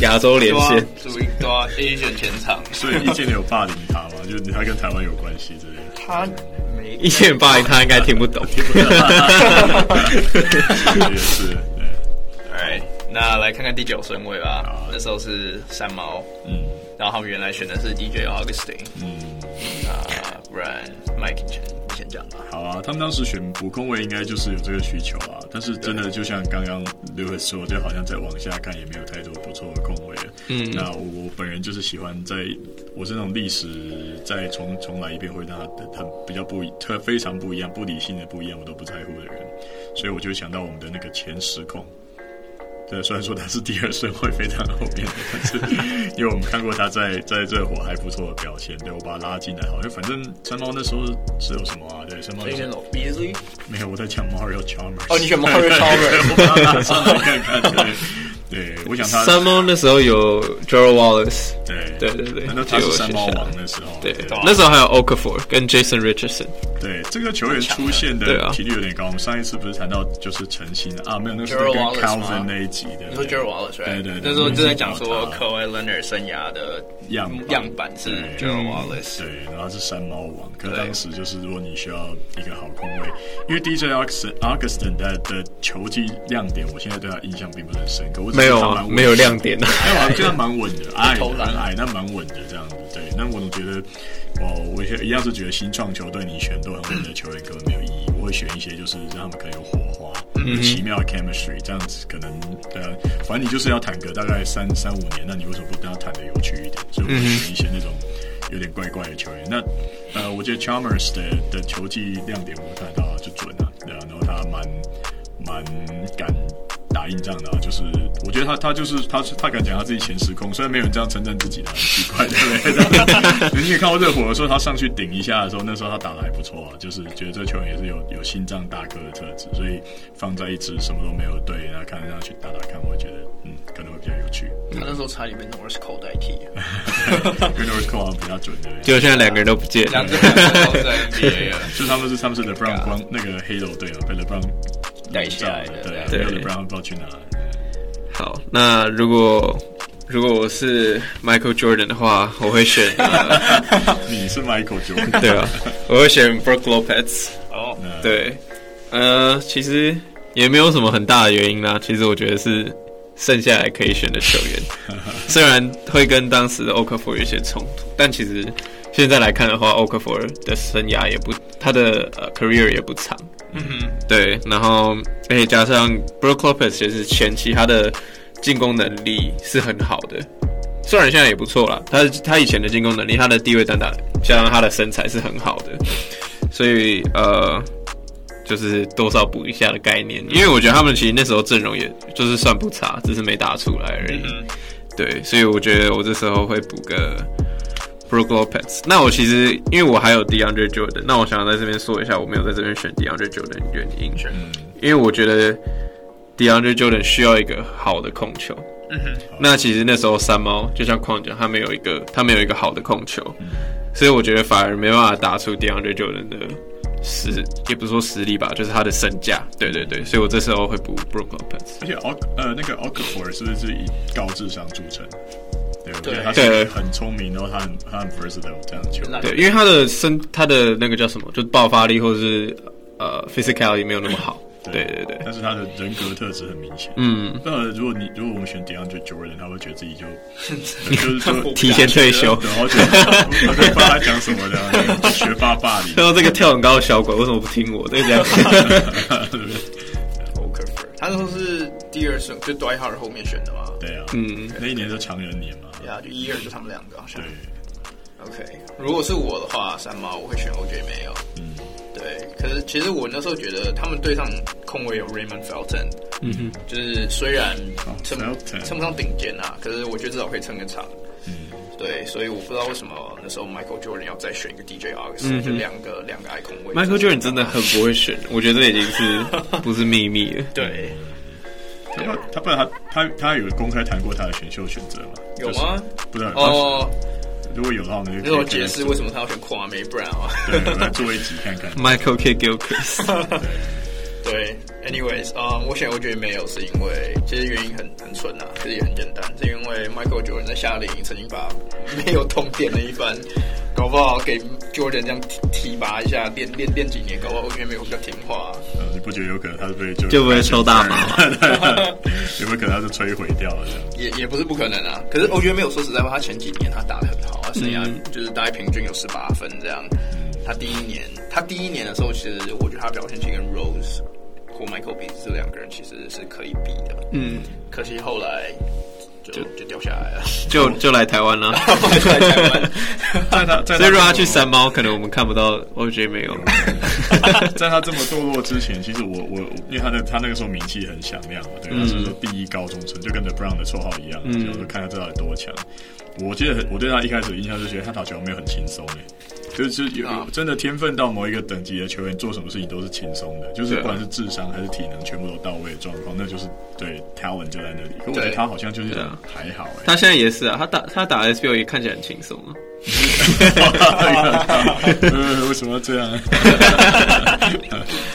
亚洲连线，组一个 Asian 前场。所以易建联有霸凌他吗？就是他跟台湾有关系之类的。他没易建联霸凌他，应该听不懂。听不懂。[LAUGHS] 也是。对。Alright，那来看看第九顺位吧。那时候是三毛，嗯，然后他们原来选的是 DJ Augustine，嗯，啊，不然 Mike 好啊，他们当时选补空位应该就是有这个需求啊，但是真的就像刚刚 Lewis 说，就好像再往下看也没有太多不错的空位了。嗯，那我我本人就是喜欢在，我是那种历史再重重来一遍会让他很比较不特非常不一样、不理性的不一样，我都不在乎的人，所以我就想到我们的那个前十控。对，虽然说他是第二顺位非常后面的，但是因为我们看过他在在热火还不错的表现，对，我把他拉进来，好像反正山猫那时候是有什么啊？对，山猫。没有，我在讲 Mario Chalmers。哦，你选 Mario [LAUGHS] Chalmers，我把他拉上来看看。对。对，我想他山猫那时候有 Gerald Wallace，对对对对，那他是山猫王那时候，对，那时候还有 Okafor 跟 Jason Richardson，对，这个球员出现的频率有点高。我们上一次不是谈到就是诚心的啊，没有，那是跟 Calvin 那一集的，你说 Gerald Wallace，对对，那时候就在讲说 Kawhi Leonard 生涯的样样板是 Gerald Wallace，对，然后是山猫王。可当时就是如果你需要一个好空位，因为 DJ Augustin 的的球技亮点，我现在对他印象并不是很深刻。没有啊，没有亮点啊。哎，我觉得蛮稳的，矮很矮，但蛮稳的这样子。对，那我总觉得，哦，我一样是觉得新创球队你选都很稳的球员根本没有意义。我会选一些就是让他们可能有火花，嗯奇妙的 chemistry，这样子可能对啊。反正你就是要谈个大概三三五年，那你为什么不让他谈的有趣一点？所以我会选一些那种有点怪怪的球员。那呃，我觉得 Chalmers 的的球技亮点我看到就准了，对啊，然后他蛮蛮敢。打硬仗的，就是我觉得他他就是他他敢讲他自己前时空，虽然没有人这样称赞自己的，很奇怪，对不对？你也看过热火的时候，他上去顶一下的时候，那时候他打的还不错啊，就是觉得这球员也是有有心脏大哥的特质，所以放在一支什么都没有队，然后看上去打打看，我觉得嗯可能会比较有趣。他那时候差点被 Norris Cole 代替，Norris Cole 好像比较准的，就现在两个人都不见，两个人都在 NBA 了，就他们是他们是 LeBron 光那个黑楼队啊，被 LeBron。带下来的，对对，不然不知道去哪。好，那如果如果我是 Michael Jordan 的话，我会选。[LAUGHS] 你是 Michael Jordan？对啊，我会选 Brook Lopez。哦，对，呃，其实也没有什么很大的原因啦。其实我觉得是剩下来可以选的球员，[LAUGHS] 虽然会跟当时的 Okafor 有些冲突，但其实现在来看的话，Okafor 的生涯也不，他的呃 career 也不长。嗯，对，然后而且加上 Brook Lopez 其实前期他的进攻能力是很好的，虽然现在也不错啦，他他以前的进攻能力，他的地位单打加上他的身材是很好的，所以呃，就是多少补一下的概念，因为我觉得他们其实那时候阵容也就是算不差，只是没打出来而已。对，所以我觉得我这时候会补个。Brook Lopez，那我其实因为我还有 DeAndre Jordan，那我想要在这边说一下，我没有在这边选 DeAndre Jordan 的原因，嗯、因为我觉得 DeAndre Jordan 需要一个好的控球。嗯哼，那其实那时候三猫就像矿讲，他没有一个他没有一个好的控球，嗯、所以我觉得反而没办法打出 DeAndre Jordan 的实，也不是说实力吧，就是他的身价。对对对，所以我这时候会补 Brook Lopez。而且 O 呃那个 Okafor 是不是以高智商著称？对，对，他是很聪明，然后他很他很 versatile 这样的球员。对，因为他的身，他的那个叫什么，就爆发力或者是呃 physicality 没有那么好。对对对，但是他的人格特质很明显。嗯，那如果你如果我们选 DeAndre Jordan，他会觉得自己就 [LAUGHS] 就是说提前退休，然后就我就不知道他讲什么的，学霸霸凌。然后这个跳很高的小鬼为什么不听我？对这样。[LAUGHS] [LAUGHS] Okafor，他那时候是第二顺，就 Dwight Howard 后面选的嘛。对啊，嗯，那一年是强人年嘛。对啊，就一二就他们两个好像。对。OK，如果是我的话，三毛我会选 OJ 没有。嗯，对。可是其实我那时候觉得他们队上控卫有 Raymond Felton，嗯哼，就是虽然称称不上顶尖啊，可是我觉得至少可以撑个场。嗯，对。所以我不知道为什么那时候 Michael Jordan 要再选一个 DJ Augustin，就两个两个爱控卫。Michael Jordan 真的很不会选，我觉得这已经是不是秘密了。[LAUGHS] 对。他他不然他他他有公开谈过他的选秀选择吗？有吗？不知道哦。如果有的话，我们就解释为什么他要选 Kwame Brown 啊？对，我们做一集看看。Michael Kidd-Gilchrist。[LAUGHS] 对，anyways，啊、um,，我选我觉得没有，是因为其实原因很很蠢啊，其实也很简单，是因为 Michael Jordan 在夏令营曾经把没有通电的一番，搞不好给 Jordan 这样提提拔一下，练练练几年，搞不好我觉得没有比较听话。嗯，你不觉得有可能他是被就就不会抽大麻吗？[LAUGHS] 有没有可能他是摧毁掉了？也也不是不可能啊。可是我觉得没有，说实在话，他前几年他打的很好啊，生涯就是大概平均有十八分这样。他第一年，他第一年的时候，其实我觉得他表现其实跟 Rose 或 Michael 比，这两个人其实是可以比的。嗯，可惜后来就就，就掉下来了，就就来台湾了。[LAUGHS] 在台湾，[LAUGHS] 在他，所以如果他去三猫，可能我们看不到 OJ 没有。[LAUGHS] 在他这么堕落之前，其实我我因为他的他那个时候名气很响亮嘛，对，他是说第一高中生，就跟 The Brown 的绰号一样，嗯，就看他知道有多强。我记得很，我对他一开始的印象就觉得他打球没有很轻松诶，就是有真的天分到某一个等级的球员，做什么事情都是轻松的，就是不管是智商还是体能，全部都到位的状况，那就是对 talent 就在那里。可我觉得他好像就是还好诶，他现在也是啊，他打他打 SBO 也看起来很轻松啊。为什么要这样？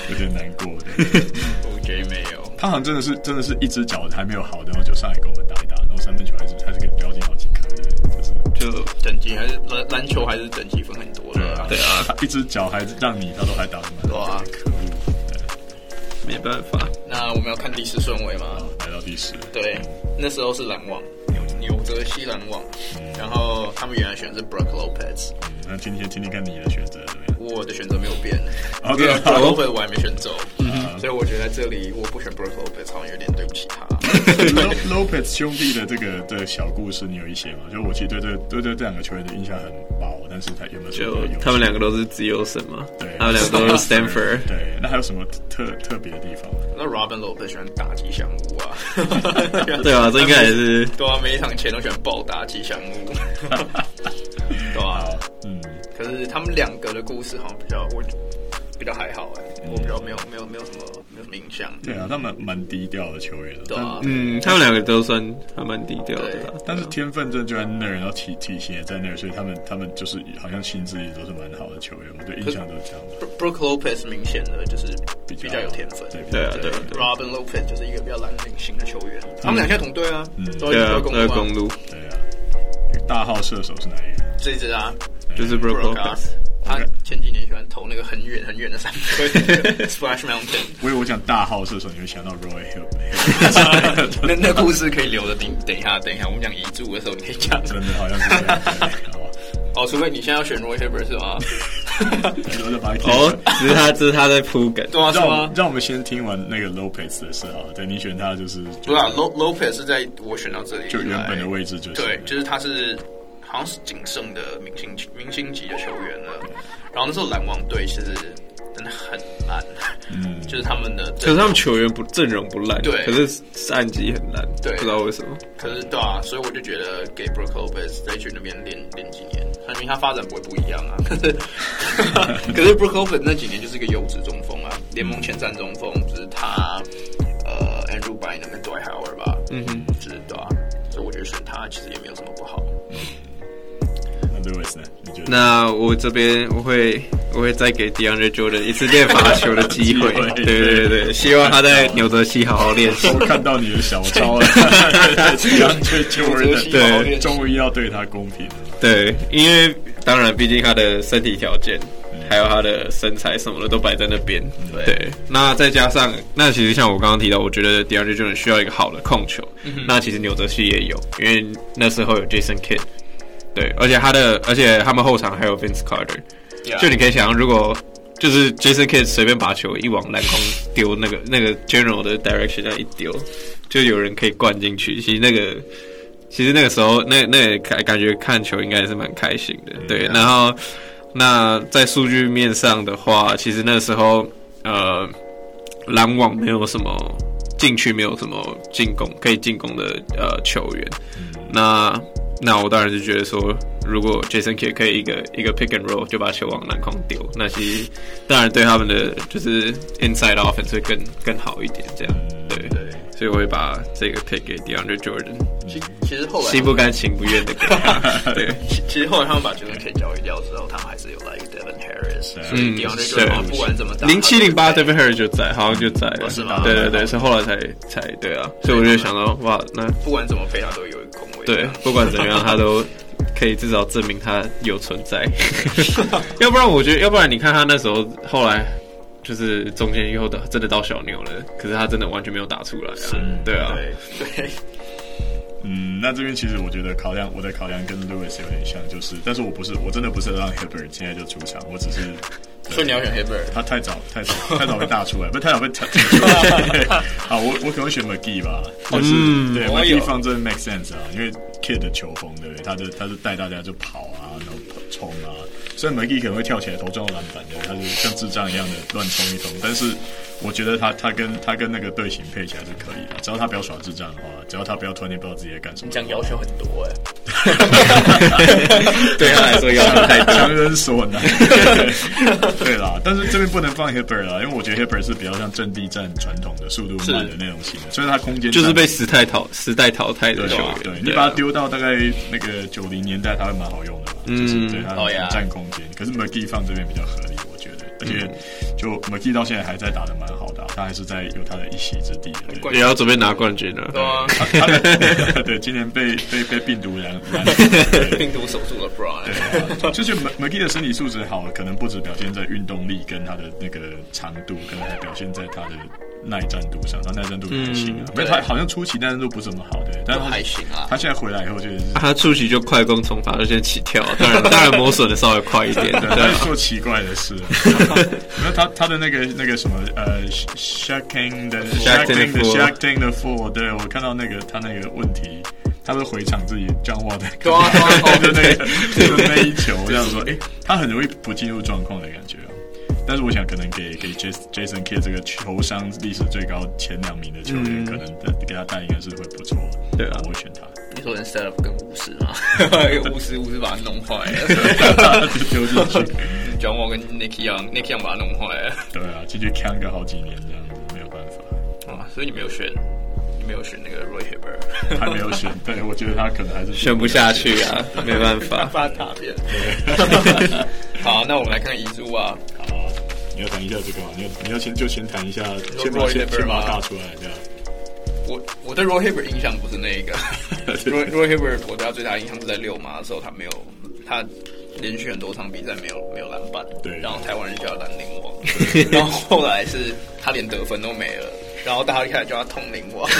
有点难过的。[LAUGHS] OK，没有，他好像真的是真的是一只脚还没有好，然后就上来跟我们等级还是篮篮球还是等级分很多的，啊，对啊，他 [LAUGHS] 一只脚还是让你他都还打不满，哇，可恶，没办法。那我们要看第十顺位吗？来到第十，对，那时候是篮网，纽纽泽西篮网，然后他们原来选的是 Brook Lopez。那今天听听看你的选择怎么样？我的选择没有变 Brook Lopez 我还没选走，所以我觉得在这里我不选 Brook Lopez 好像有点对不起他。Lopez 兄弟的这个的小故事，你有一些吗？就我其实对这对对这两个球员的印象很薄，但是他有没有？就他们两个都是自由身嘛，对，他们两个都是 [LAUGHS] Stanford，对。那还有什么特特别的地方？那 Robin Lopez 喜欢打吉祥物啊，[LAUGHS] 对啊，这应该也是 [LAUGHS] 对啊，每一场前都喜欢暴打吉祥物，对啊，嗯。可是他们两个的故事好像比较我比较还好哎，我比较没有没有没有什么没有什么印象。对啊，他们蛮低调的球员，对啊，嗯，他们两个都算还蛮低调的，但是天分真的就在那儿，然后体体型也在那儿，所以他们他们就是好像薪资也都是蛮好的球员，我对印象都是这样。Brook Lopez 明显的就是比较有天分，对对啊对。Robin Lopez 就是一个比较蓝领型的球员，他们两个同队啊，嗯，对啊，都在公路，对啊。大号射手是哪一个？这一支啊。就是 Brook Lopez，他前几年喜欢投那个很远很远的三分，Splash Mountain。我以为我讲大号射手，你会想到 Roy Hibbert。[LAUGHS] 那那故事可以留着，等等一下，等一下，我们讲遗嘱的时候你可以讲。真的好像是这样。[LAUGHS] 哦，除非你现在要选 Roy Hibbert 是吗？[LAUGHS] 哦，只是他，只是他在铺梗。对啊，是吗？让我们先听完那个 Lopez 的事好了。对，你选他就是。不是啊，Lopez 是在我选到这里，就原本的位置就是。对，就是他是。好像是仅剩的明星明星级的球员了，然后那时候篮网队其实真的很烂，嗯，就是他们的，可是他们球员不阵容不烂，对，可是战绩很烂，对，不知道为什么，可是对啊，所以我就觉得给 Brook Lopez 再去那边练练几年，因为他发展不会不一样啊。可 [LAUGHS] 是可是 Brook Lopez 那几年就是一个优质中锋啊，联盟前三中锋就是他，呃，Andrew Bynum 跟 Dwight Howard 吧，嗯哼，就是对啊，所以我觉得选他其实也没有什么不好。那我这边我会我会再给 DeAndre Jordan 一次练罚球的机会，对对对，希望他在纽泽西好好练习。我看到你的小抄了，DeAndre [LAUGHS] Jordan [LAUGHS] 对，终于要对他公平了。对，因为当然，毕竟他的身体条件还有他的身材什么的都摆在那边。对，那再加上那其实像我刚刚提到，我觉得 DeAndre Jordan 需要一个好的控球。那其实纽泽西也有，因为那时候有 Jason Kidd。对，而且他的，而且他们后场还有 Vince Carter。就你可以想象，如果就是 Jason Kidd 随便把球一往篮筐丢，那个那个 general 的 direction 那一丢，就有人可以灌进去。其实那个。其实那个时候，那那感感觉看球应该也是蛮开心的，对。然后，那在数据面上的话，其实那时候，呃，篮网没有什么禁区，没有什么进攻可以进攻的呃球员。那那我当然是觉得说，如果 Jason Kidd 可以一个一个 pick and roll 就把球往篮筐丢，那其实当然对他们的就是 inside offense 会更更好一点，这样对。所以我会把这个 pick 给 DeAndre Jordan。其其实后来心不甘情不愿的给他。[LAUGHS] 对，其实后来他们把 Jason Kidd 交易掉之后，他们还是有来一个 Devin Harris。所以 DeAndre Jordan 不管怎么打，零七零八 Devin Harris 就在，好像就在了。是吗？对对对，是后来才才对啊。所以我就想到，哇，那不管怎么飞，他都有空位。对，不管怎么样，他都可以至少证明他有存在。[LAUGHS] [LAUGHS] 要不然，我觉得，要不然你看他那时候后来。就是中间以后的真的到小牛了，可是他真的完全没有打出来啊！是对啊，对，对，嗯，那这边其实我觉得考量，我的考量跟 Lewis 有点像，就是，但是我不是，我真的不是让 Hibbert 现在就出场，我只是，[LAUGHS] 所以你要选 Hibbert，他太早，太早，太早被大出来，不是太早被打出来。[LAUGHS] 好，我我可能会选 McGee 吧，就是、嗯、对 McGee 放这 make sense 啊，因为 Kid 的球风，对不对？他就他就带大家就跑啊，然后冲啊。虽然 McGee 可能会跳起来头撞到篮板的，他就像智障一样的乱冲一通，但是我觉得他他跟他跟那个队形配起来是可以的，只要他不要耍智障的话，只要他不要突然间不知道自己在干什么。这样要求很多哎，对他来说要求太强人所难。[LAUGHS] 对啦，但是这边不能放 Hipper 啦，因为我觉得 Hibbert 是比较像阵地战传统的速度慢的那种型的，所以他空间就是被时代淘时代淘汰的球员。对，你把他丢到大概那个九零年代，他会蛮好用的嘛，就是对他占空间。可是 McGee 放这边比较合理，我觉得，而且就 McGee 到现在还在打的蛮好的，他还是在有他的一席之地的，也要准备拿冠军了。对，对，今年被被被病毒染染 [LAUGHS] [LAUGHS] 病毒守住了 Bron。就是 McGee 的身体素质好，可能不止表现在运动力跟他的那个长度，可能还表现在他的。耐战度上，他耐战度还行啊，没有他好像初期耐战度不怎么好，对，但是还行啊。他现在回来以后就是，他初期就快攻重罚，就先起跳，[LAUGHS] 当然当然磨损的稍微快一点，对，在做奇怪的事。[LAUGHS] 那他他的那个那个什么呃，Shaq King 的 Shaq King 的 Shaq King 的 four，对我看到那个他那个问题，他是回场自己 John Wall 的，对对对，[LAUGHS] 就是那一球，这样说，哎，他很容易不进入状况的感觉。但是我想，可能给给 Jason Kidd 这个球商历史最高前两名的球员，嗯、可能给他带应该是会不错。对啊，我会选他。你说人 set up 跟巫师吗？巫师巫师把他弄坏了，[LAUGHS] 丢进去。[LAUGHS] John Wall 跟 Nick Young，Nick Young 把他弄坏了。对啊，继续扛个好几年这样子，没有办法。啊，所以你没有选，你没有选那个 Roy Hibbert，还没有选。[LAUGHS] 对，我觉得他可能还是选不下去啊，没办法，发大便。好，那我们来看遗珠啊。你要谈一下这个吗？你要你要先就先谈一下，先把先先把它打出来，这样。我我对 Roy Hibbert 印象不是那一个，[LAUGHS] [LAUGHS] Roy Roy Hibbert 我对他最大的印象是在六马的时候，他没有他连续很多场比赛没有没有篮板，对，然后台湾人叫他兰陵王，然后后来是他连得分都没了，然后大家一开始叫他通灵王。[LAUGHS]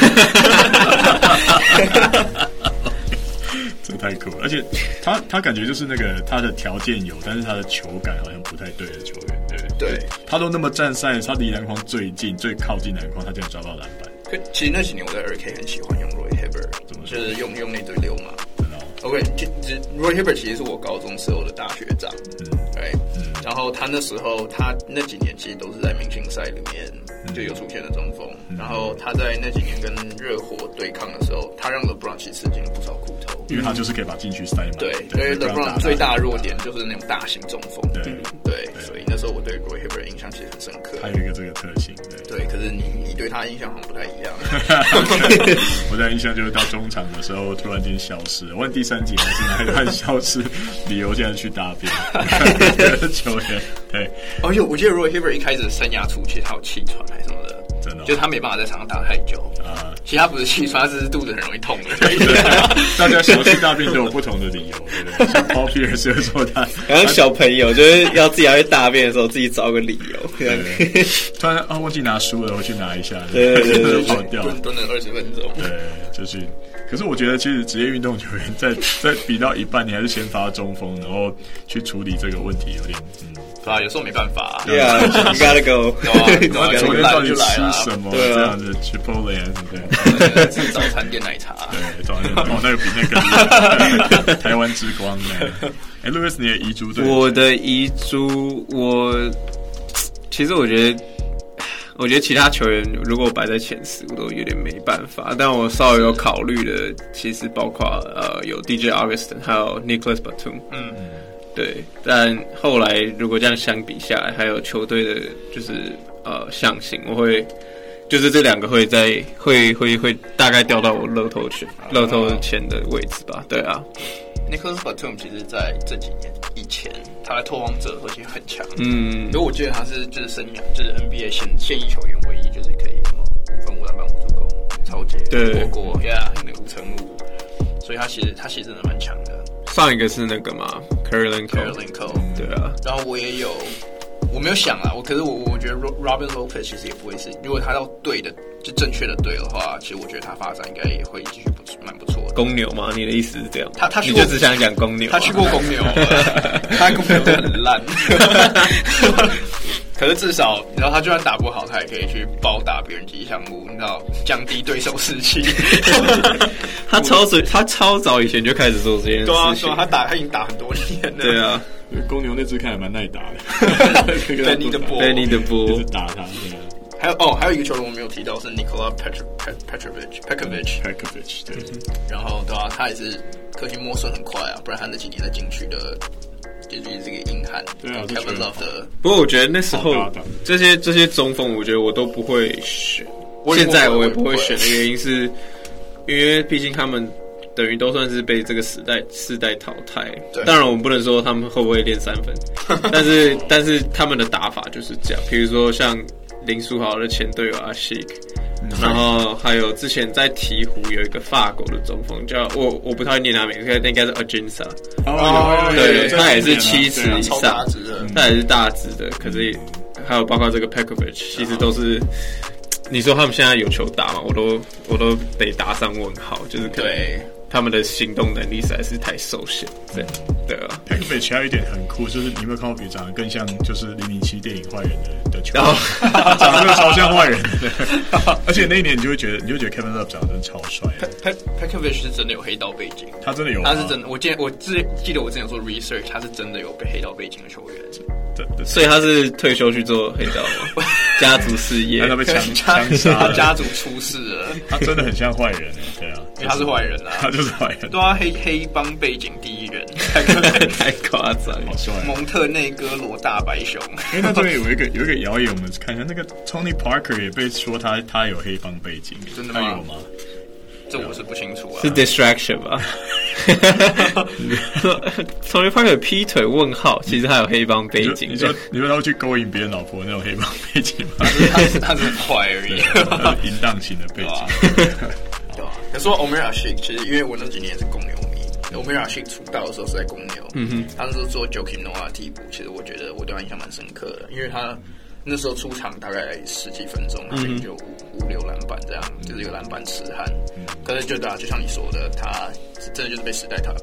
这太酷了，而且他他感觉就是那个他的条件有，但是他的球感好像不太对的球员，对。对，他都那么站赛，他离篮筐最近最靠近篮筐，他竟然抓到篮板。可其实那几年我在二 K 很喜欢用 Roy Hibbert，怎么说？就是用用那对溜马。OK，其实 Roy Hibbert 其实是我高中时候的大学长，嗯，对，嗯，然后他那时候他那几年其实都是在明星赛里面就有出现的中锋，嗯、然后他在那几年跟热火对抗的时候，他让 LeBron 其实吃进了不少苦头，因为他就是可以把禁区塞满，对，因为 LeBron 最大弱点就是那种大型中锋，对对，所以那时候我对 Roy Hibbert 印象其实很深刻，他有一个这个特性，对，对，可是你你对他印象好像不太一样，[LAUGHS] 我的印象就是到中场的时候突然间消失，我问第三。三级还是还消失？理由现在去大便。[LAUGHS] [LAUGHS] 球员对，而且我记得 Roy Hibbert 一开始生涯初期他有气喘还是什么的，真的，就他没办法在场上打太久啊。其实他不是气喘，他只是肚子很容易痛的。[LAUGHS] 大家小气大便都有不同的理由，对不对？[LAUGHS] 像 Paul Pierce 有时候他，然后小朋友就是要自己要去大便的时候，自己找个理由。突然啊，忘记拿书了，我去拿一下，对对对，对，跑掉，蹲了二十分钟。对，就是。可是我觉得，其实职业运动球员在在比到一半，你还是先发中锋，然后去处理这个问题，有点嗯。对啊，有时候没办法。[LAUGHS] 对啊，you [LAUGHS] gotta go。然后昨天到底吃什么？这样子 Chipotle 对。吃早餐店奶茶。对，早餐店 [LAUGHS] 哦，那个比那个台湾之光呢。哎，Louis，你的遗珠？我的遗珠，我其实我觉得。我觉得其他球员如果摆在前十，我都有点没办法。但我稍微有考虑的，其实包括呃有 DJ Augustin，还有 Nicholas Batum。嗯嗯，对。但后来如果这样相比下来，还有球队的，就是呃象形，我会就是这两个会在会会会大概掉到我乐透去乐透前的位置吧。对啊。Nicholas Batum 其实在这几年以前，他的拓荒者而且很强。嗯，因为我记得他是就是生涯就是 NBA 现现役球员唯一就是可以什么五分五篮板五助攻超级对过过呀那五乘五，所以他其实他其实真的蛮强的。上一个是那个嘛，Kirilenko，对啊。然后我也有。我没有想啊，我可是我我觉得 Robin Lopez 其实也不会是，如果他到对的就正确的对的话，其实我觉得他发展应该也会继续不错，蛮不错的。公牛吗？你的意思是这样？他他去过，你就只想讲公牛，他去过公牛，[LAUGHS] 他公牛很烂。[LAUGHS] 可是至少，你知道他就算打不好，他也可以去包打别人吉祥物，你知道降低对手士气。[LAUGHS] 他超早，他超早以前就开始做这件事情。对啊，说他打他已经打很多年了。对啊。公牛那只看还蛮耐打的，Benny the Bull，Benny the Bull 就是打他。还有哦，还有一个球员我没有提到是 Nikola Petrovic，Petrovic，Pekovic，对。然后对啊，他也是科技摸索很快啊，不然他那几年的禁区的，就是这个硬汉。对啊，Kevin Love 的。不过我觉得那时候这些这些中锋，我觉得我都不会选。现在我也不会选的原因是，因为毕竟他们。等于都算是被这个时代世代淘汰。对，当然我们不能说他们会不会练三分，[LAUGHS] 但是但是他们的打法就是这样。比如说像林书豪的前队友阿西克，然后还有之前在鹈鹕有一个法国的中锋叫我我不太会念他名字，应该是 Ajinsa。哦，对，他也是七尺以上，他也是大只的。可是还有包括这个 Pekovic，其实都是。你说他们现在有球打吗？我都我都得打上问号，就是可能他们的行动能力实在是太受限。对对啊，Pekovic 还有一点很酷，就是你有没有看过比长得更像就是零零七电影坏人的的球员，长得超像坏人的。[LAUGHS] 而且那一年你就会觉得，你就觉得 Kevin Love 长得真的超帅。Pekovic 是真的有黑道背景，他真的有，他是真的。我记得我记记得我之前做 research，他是真的有被黑道背景的球员。对对，所以他是退休去做黑道吗？[LAUGHS] 家族事业，他被枪 [LAUGHS] 枪杀，家族出事了。他真的很像坏人，对啊，因为他是坏人啊，[LAUGHS] 他就是坏人。对啊，黑黑帮背景第一人，太 [LAUGHS] 太夸张，好帅。蒙特内哥罗大白熊，因为那这边有一个有一个谣言，我们看一下，那个 Tony Parker 也被说他他有黑帮背景，真的吗？有吗？这我是不清楚啊，是 distraction 吧？[LAUGHS] Tony Parker 劈腿？问号，其实他有黑帮背景。你说你说他会去勾引别人老婆那种黑帮背景吗？他是他是很坏而已，淫荡型的背景。说 Omera Shik，其实因为我那几年是公牛迷，Omera Shik 出道的时候是在公牛，嗯哼，他那时候做 Joakim Noah 替补，其实我觉得我对他印象蛮深刻的，因为他。那时候出场大概十几分钟，然后就五五六篮板这样，就是一个篮板痴汉。可是就对啊，就像你说的，他真的就是被时代淘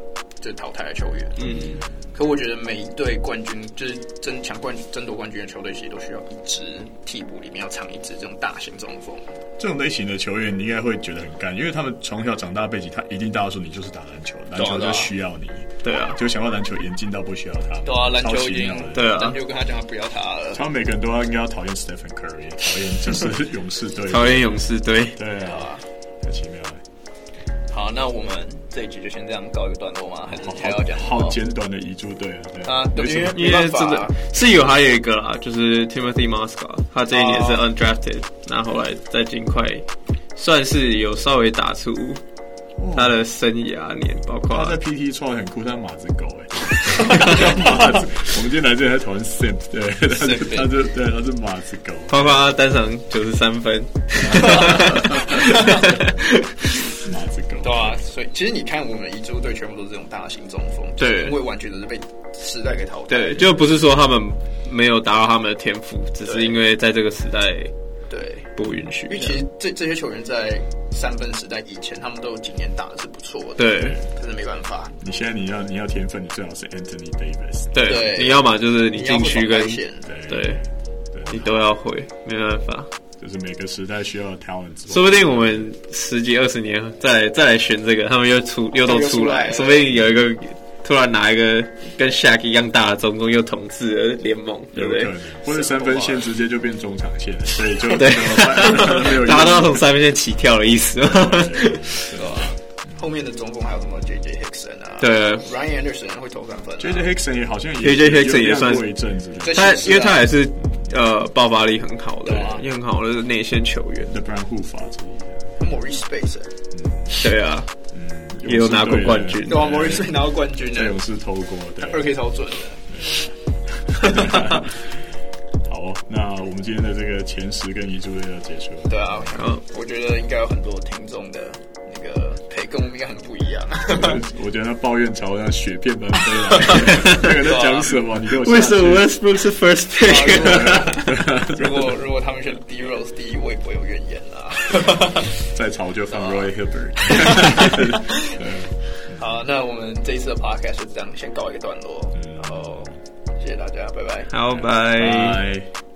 就是淘汰的球员。嗯，可我觉得每一队冠军就是争抢冠争夺冠军的球队，其实都需要一支替补里面要藏一支这种大型中锋。这种类型的球员，你应该会觉得很干，因为他们从小长大背景，他一定大家说你就是打篮球，篮球就需要你。对啊，就想要篮球严禁到不需要他。对啊，篮球已经对啊，篮球跟他讲他不要他了。他们每个人都要应该要讨厌 Stephen Curry，讨厌就是勇士队，[LAUGHS] 讨厌勇士队。对啊，太奇妙了。好，那我们这一集就先这样告一个段落吗？还是还要讲？好简短的遗嘱队啊，对，因为因为真的是有还有一个啦，就是 Timothy m o s c o w 他这一年是 undrafted，然后后来在金块算是有稍微打出。他的生涯年，包括他在 PT 创很酷，他马子狗哎，[LAUGHS] 马子。我们今天来这里还讨论 Simp，对，他是他是对他是马子狗，包括他单场九十三分，[LAUGHS] 对啊，所以其实你看，我们一支队全部都是这种大型中锋，对，因为完全都是被时代给淘汰。对，就不是说他们没有达到他们的天赋，只是因为在这个时代，对不允许。因为其实这这些球员在三分时代以前，他们都有几年打的是不错的，对，可是没办法。你现在你要你要天分，你最好是 Anthony Davis，对，你要么就是你禁区跟对对，你都要会，没办法。就是每个时代需要 talent，说不定我们十几二十年再来再来选这个，他们又出又都出来，说不定有一个突然拿一个跟 Shaq 一样大的中锋又统治了联盟，对不对？或者三分线直接就变中场线，所以就对，达到从三分线起跳的意思，是吧？后面的中锋还有什么 JJ Hickson 啊？对，Ryan Anderson 会投三分，JJ Hickson 也好像也 JJ Hickson 也算过一阵子，他因为他也是。呃，爆发力很好的，也很好的内线球员。那不然护法之一的，Maurice Bates，对啊，嗯，也有拿过冠军，对啊，Maurice 拿过冠军，在勇士投过，对，二 K 超准的。[LAUGHS] 好，那我们今天的这个前十跟遗珠队要结束了。对啊，我觉得应该有很多听众的。跟我们应该很不一样。我觉得他抱怨潮像雪片般飞来。那个在讲什么？你给我为什么 Westbrook 是 first pick？[LAUGHS] 如果如果他们选 D Rose 第一，我也不会有怨言啦。[LAUGHS] 再吵就放 Roy Hibbert。[LAUGHS] 好，那我们这一次的 podcast 就这样，先告一个段落。然后谢谢大家，拜拜。好，拜。